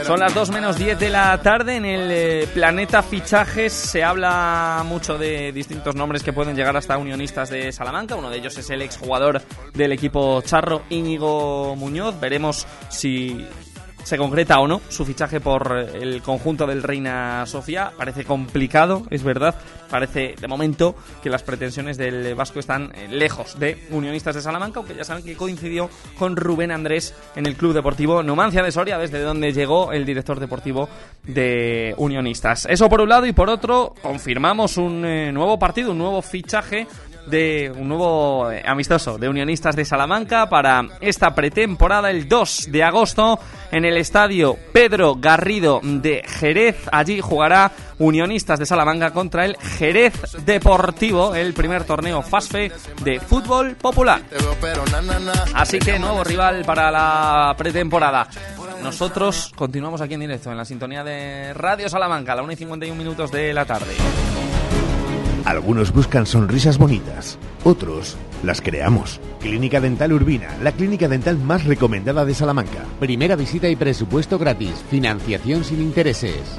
Son las 2 menos 10 de la tarde. En el eh, planeta fichajes se habla mucho de distintos nombres que pueden llegar hasta unionistas de Salamanca. Uno de ellos es el exjugador del equipo Charro, Íñigo Muñoz. Veremos si se concreta o no su fichaje por el conjunto del Reina Sofía. Parece complicado, es verdad. Parece de momento que las pretensiones del Vasco están eh, lejos de Unionistas de Salamanca, aunque ya saben que coincidió con Rubén Andrés en el Club Deportivo Numancia de Soria, desde donde llegó el director deportivo de Unionistas. Eso por un lado y por otro, confirmamos un eh, nuevo partido, un nuevo fichaje de un nuevo eh, amistoso de Unionistas de Salamanca para esta pretemporada el 2 de agosto en el estadio Pedro Garrido de Jerez. Allí jugará Unionistas de Salamanca contra el Jerez Deportivo, el primer torneo FASFE de fútbol popular. Así que nuevo rival para la pretemporada. Nosotros continuamos aquí en directo en la sintonía de Radio Salamanca a la 1 y 51 minutos de la tarde. Algunos buscan sonrisas bonitas, otros las creamos. Clínica Dental Urbina, la clínica dental más recomendada de Salamanca. Primera visita y presupuesto gratis. Financiación sin intereses.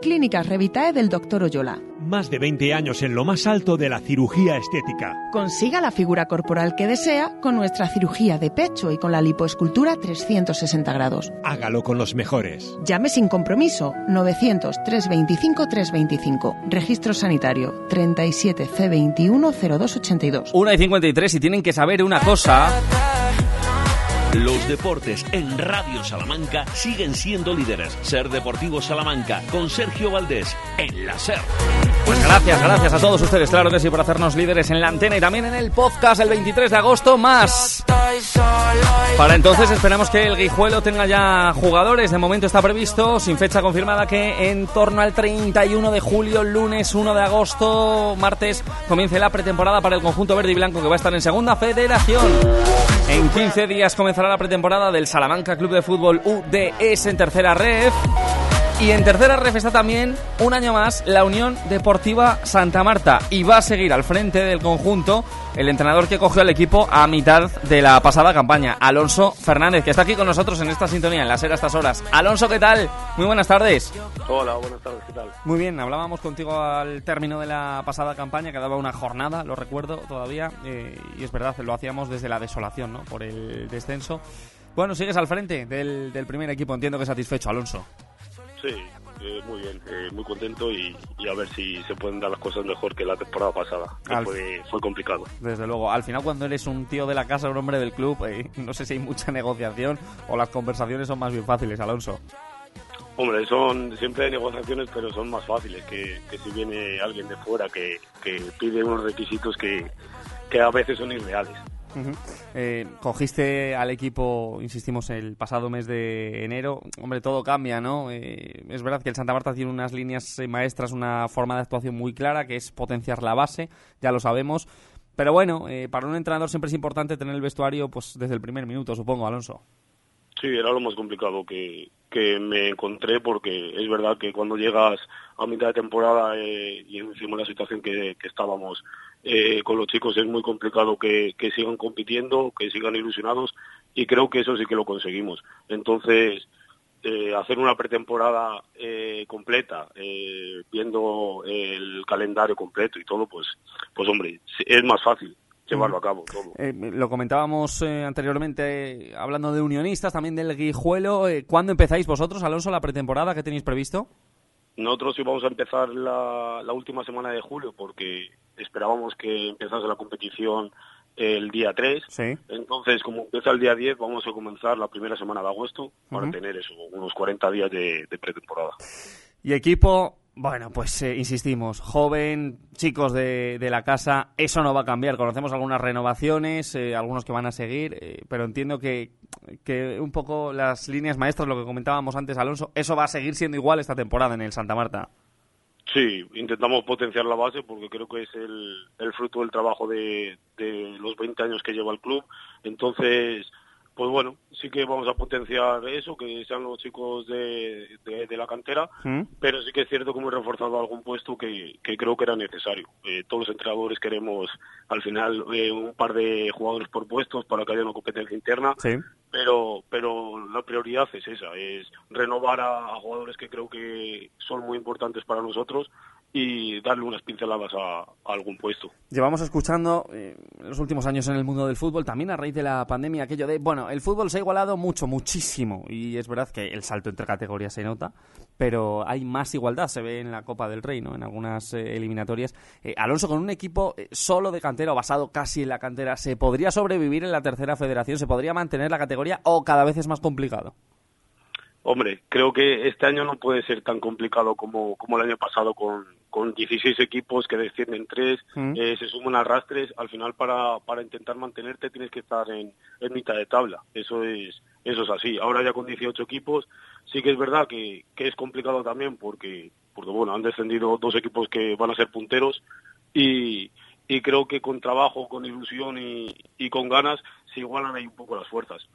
Clínicas Revitae del Dr. Oyola. Más de 20 años en lo más alto de la cirugía estética. Consiga la figura corporal que desea con nuestra cirugía de pecho y con la lipoescultura 360 grados. Hágalo con los mejores. Llame sin compromiso 900-325-325. Registro sanitario 37 C21 0282. 1 y 53 y tienen que saber una cosa. Los deportes en Radio Salamanca siguen siendo líderes. Ser Deportivo Salamanca con Sergio Valdés en la SER. Pues gracias, gracias a todos ustedes, claro que sí, por hacernos líderes en la antena y también en el podcast el 23 de agosto más. Para entonces esperamos que el Guijuelo tenga ya jugadores. De momento está previsto, sin fecha confirmada, que en torno al 31 de julio, lunes 1 de agosto, martes, comience la pretemporada para el conjunto verde y blanco que va a estar en segunda federación. En 15 días comenzará la pretemporada del Salamanca Club de Fútbol UDS en tercera red. Y en tercera ref está también, un año más, la Unión Deportiva Santa Marta. Y va a seguir al frente del conjunto el entrenador que cogió al equipo a mitad de la pasada campaña, Alonso Fernández, que está aquí con nosotros en esta sintonía, en la SER a estas horas. Alonso, ¿qué tal? Muy buenas tardes. Hola, buenas tardes, ¿qué tal? Muy bien, hablábamos contigo al término de la pasada campaña, que daba una jornada, lo recuerdo todavía, eh, y es verdad, lo hacíamos desde la desolación, ¿no? Por el descenso. Bueno, sigues al frente del, del primer equipo, entiendo que satisfecho, Alonso. Sí, eh, muy bien, eh, muy contento y, y a ver si se pueden dar las cosas mejor que la temporada pasada, que Al- fue, fue complicado. Desde luego, al final cuando eres un tío de la casa, un hombre del club, eh, no sé si hay mucha negociación o las conversaciones son más bien fáciles, Alonso. Hombre, son siempre hay negociaciones, pero son más fáciles que, que si viene alguien de fuera que, que pide unos requisitos que, que a veces son irreales. Eh, cogiste al equipo, insistimos, el pasado mes de enero. Hombre, todo cambia, ¿no? Eh, es verdad que el Santa Marta tiene unas líneas eh, maestras, una forma de actuación muy clara, que es potenciar la base, ya lo sabemos. Pero bueno, eh, para un entrenador siempre es importante tener el vestuario pues desde el primer minuto, supongo, Alonso. Sí, era lo más complicado que, que me encontré porque es verdad que cuando llegas a mitad de temporada eh, y encima la situación que, que estábamos eh, con los chicos es muy complicado que, que sigan compitiendo, que sigan ilusionados y creo que eso sí que lo conseguimos. Entonces, eh, hacer una pretemporada completa, viendo el calendario completo y todo, pues, pues hombre, es más fácil llevarlo a cabo todo. Eh, lo comentábamos eh, anteriormente, eh, hablando de unionistas, también del Guijuelo. ¿Cuándo empezáis vosotros, Alonso, la pretemporada que tenéis previsto? Nosotros íbamos a empezar la, la última semana de julio porque esperábamos que empezase la competición el día 3. Sí. Entonces, como empieza el día 10, vamos a comenzar la primera semana de agosto para tener eso, unos 40 días de, de pretemporada. Y equipo, bueno, pues eh, insistimos, joven, chicos de, de la casa, eso no va a cambiar. Conocemos algunas renovaciones, eh, algunos que van a seguir, eh, pero entiendo que, que un poco las líneas maestras, lo que comentábamos antes, Alonso, eso va a seguir siendo igual esta temporada en el Santa Marta. Sí, intentamos potenciar la base porque creo que es el, fruto del trabajo de los 20 años que lleva el club. Entonces, pues bueno, sí que vamos a potenciar eso, que sean los chicos de, de- de la cantera, pero sí que es cierto que hemos reforzado algún puesto que, que creo que era necesario. Eh, todos los entrenadores queremos al final eh, un par de jugadores por puestos para que haya una competencia interna, Sí. pero pero la prioridad es esa, es renovar a, a jugadores que creo que son muy importantes para nosotros y darle unas pinceladas a, algún puesto. Llevamos escuchando eh, los últimos años en el mundo del fútbol, también a raíz de la pandemia, aquello de, bueno, el fútbol se ha igualado mucho, muchísimo, y es verdad que el salto entre categorías se nota, pero hay más igualdad, se ve en la Copa del Rey, ¿no? en algunas eh, eliminatorias. Eh, Alonso, con un equipo eh, solo de cantera o basado casi en la cantera, ¿se podría sobrevivir en la tercera federación? ¿Se podría mantener la categoría o cada vez es más complicado? Hombre, creo que este año no puede ser tan complicado como, como el año pasado con, con 16 equipos que descienden tres, Mm. eh, se suman arrastres, al final para, para intentar mantenerte tienes que estar en, en mitad de tabla, eso es, eso es así. Ahora ya con 18 equipos sí que es verdad que, que es complicado también porque, porque bueno, han descendido dos equipos que van a ser punteros y, y creo que con trabajo, con ilusión y, y con ganas igualan ahí un poco las fuerzas.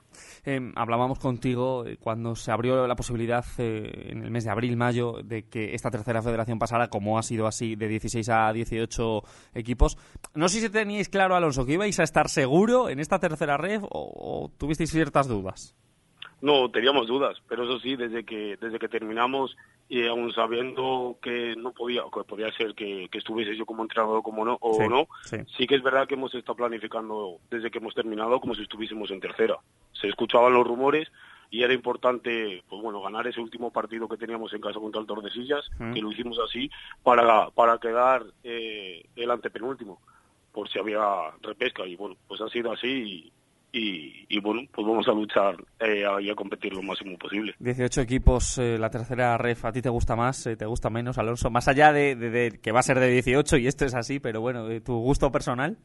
Eh, hablábamos contigo eh, cuando se abrió la posibilidad eh, en el mes de abril, mayo, de que esta tercera federación pasara, como ha sido así, de 16 a 18 equipos. No sé si teníais claro, Alonso, que ibais a estar seguro en esta tercera red o tuvisteis ciertas dudas. No, teníamos dudas, pero eso sí, desde que desde que terminamos y aún sabiendo que no podía, que podía ser que, que estuviese yo como entrenador como no, o Sí, no, sí. sí que es verdad que hemos estado planificando desde que hemos terminado como si estuviésemos en tercera. Se escuchaban los rumores y era importante, pues bueno, ganar ese último partido que teníamos en casa contra el Tordesillas, Mm. que lo hicimos así, para, para quedar eh, el antepenúltimo, por si había repesca. Y bueno, pues ha sido así y, y, y bueno, pues vamos a luchar eh, y a competir lo máximo posible. 18 equipos, eh, la tercera ref, ¿a ti te gusta más, eh, te gusta menos, Alonso? Más allá de, de- de que va a ser de 18 y esto es así, pero bueno, eh, ¿tu gusto personal?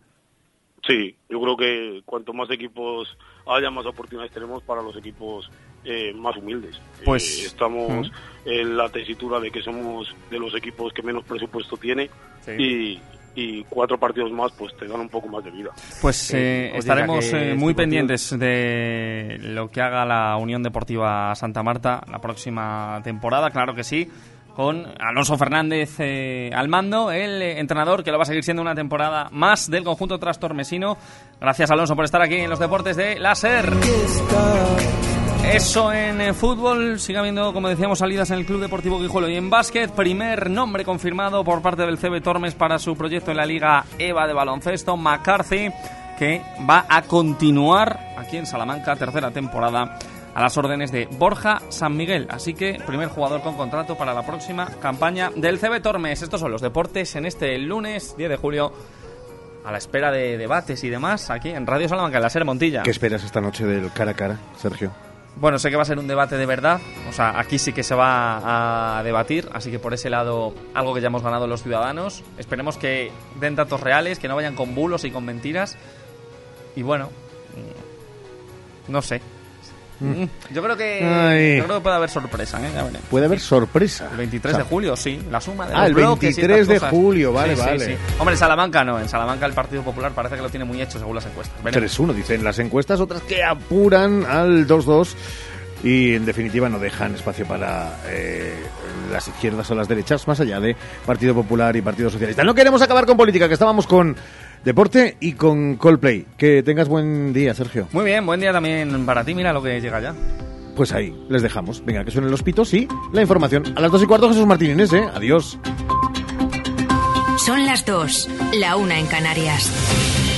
Sí, yo creo que cuanto más equipos haya, más oportunidades tenemos para los equipos eh, más humildes. Pues- estamos Mm. en la tesitura de que somos de los equipos que menos presupuesto tiene y, y cuatro partidos más pues te dan un poco más de vida. Pues eh, estaremos eh, muy este partido- pendientes de lo que haga la Unión Deportiva Santa Marta la próxima temporada, claro que sí, con Alonso Fernández eh, al mando, el entrenador que lo va a seguir siendo una temporada más del conjunto trastormesino. Gracias Alonso por estar aquí en los deportes de la SER. Eso en eh, fútbol, sigue habiendo, como decíamos, salidas en el Club Deportivo Guijuelo y en básquet. Primer nombre confirmado por parte del CB Tormes para su proyecto en la Liga EVA de baloncesto, McCarthy, que va a continuar aquí en Salamanca, tercera temporada, a las órdenes de Borja San Miguel. Así que, primer jugador con contrato para la próxima campaña del CB Tormes. Estos son los deportes en este lunes 10 de julio. A la espera de debates y demás, aquí en Radio Salamanca, en la SER Montilla. ¿Qué esperas esta noche del cara a cara, Sergio? Bueno, sé que va a ser un debate de verdad, o sea, aquí sí que se va a debatir, así que por ese lado algo que ya hemos ganado los ciudadanos. Esperemos que den datos reales, que no vayan con bulos y con mentiras. Y bueno, mm, no sé. Mm. Mm, Yo creo que Ay. yo creo que puede haber sorpresa, ¿eh? Ya. Puede haber sorpresa. El 23 de julio, sí, la suma de Ah, los el bloques y 23 estas de julio, vale, Sí, vale. sí. Hombre, en Salamanca no, en Salamanca el Partido Popular parece que lo tiene muy hecho según las encuestas. Veremos. 3-1, dicen las encuestas, otras que apuran al 2-2 y en definitiva no dejan espacio para eh, las izquierdas o las derechas, más allá de Partido Popular y Partido Socialista. No queremos acabar con política, que estábamos con deporte y con Coldplay. Que tengas buen día, Sergio. Muy bien, buen día también para ti, mira lo que llega ya. Pues ahí, les dejamos. Venga, que suenen los pitos y la información. A las dos y cuarto, Jesús Martínez, ¿eh? Adiós. Son las dos, la una en Canarias.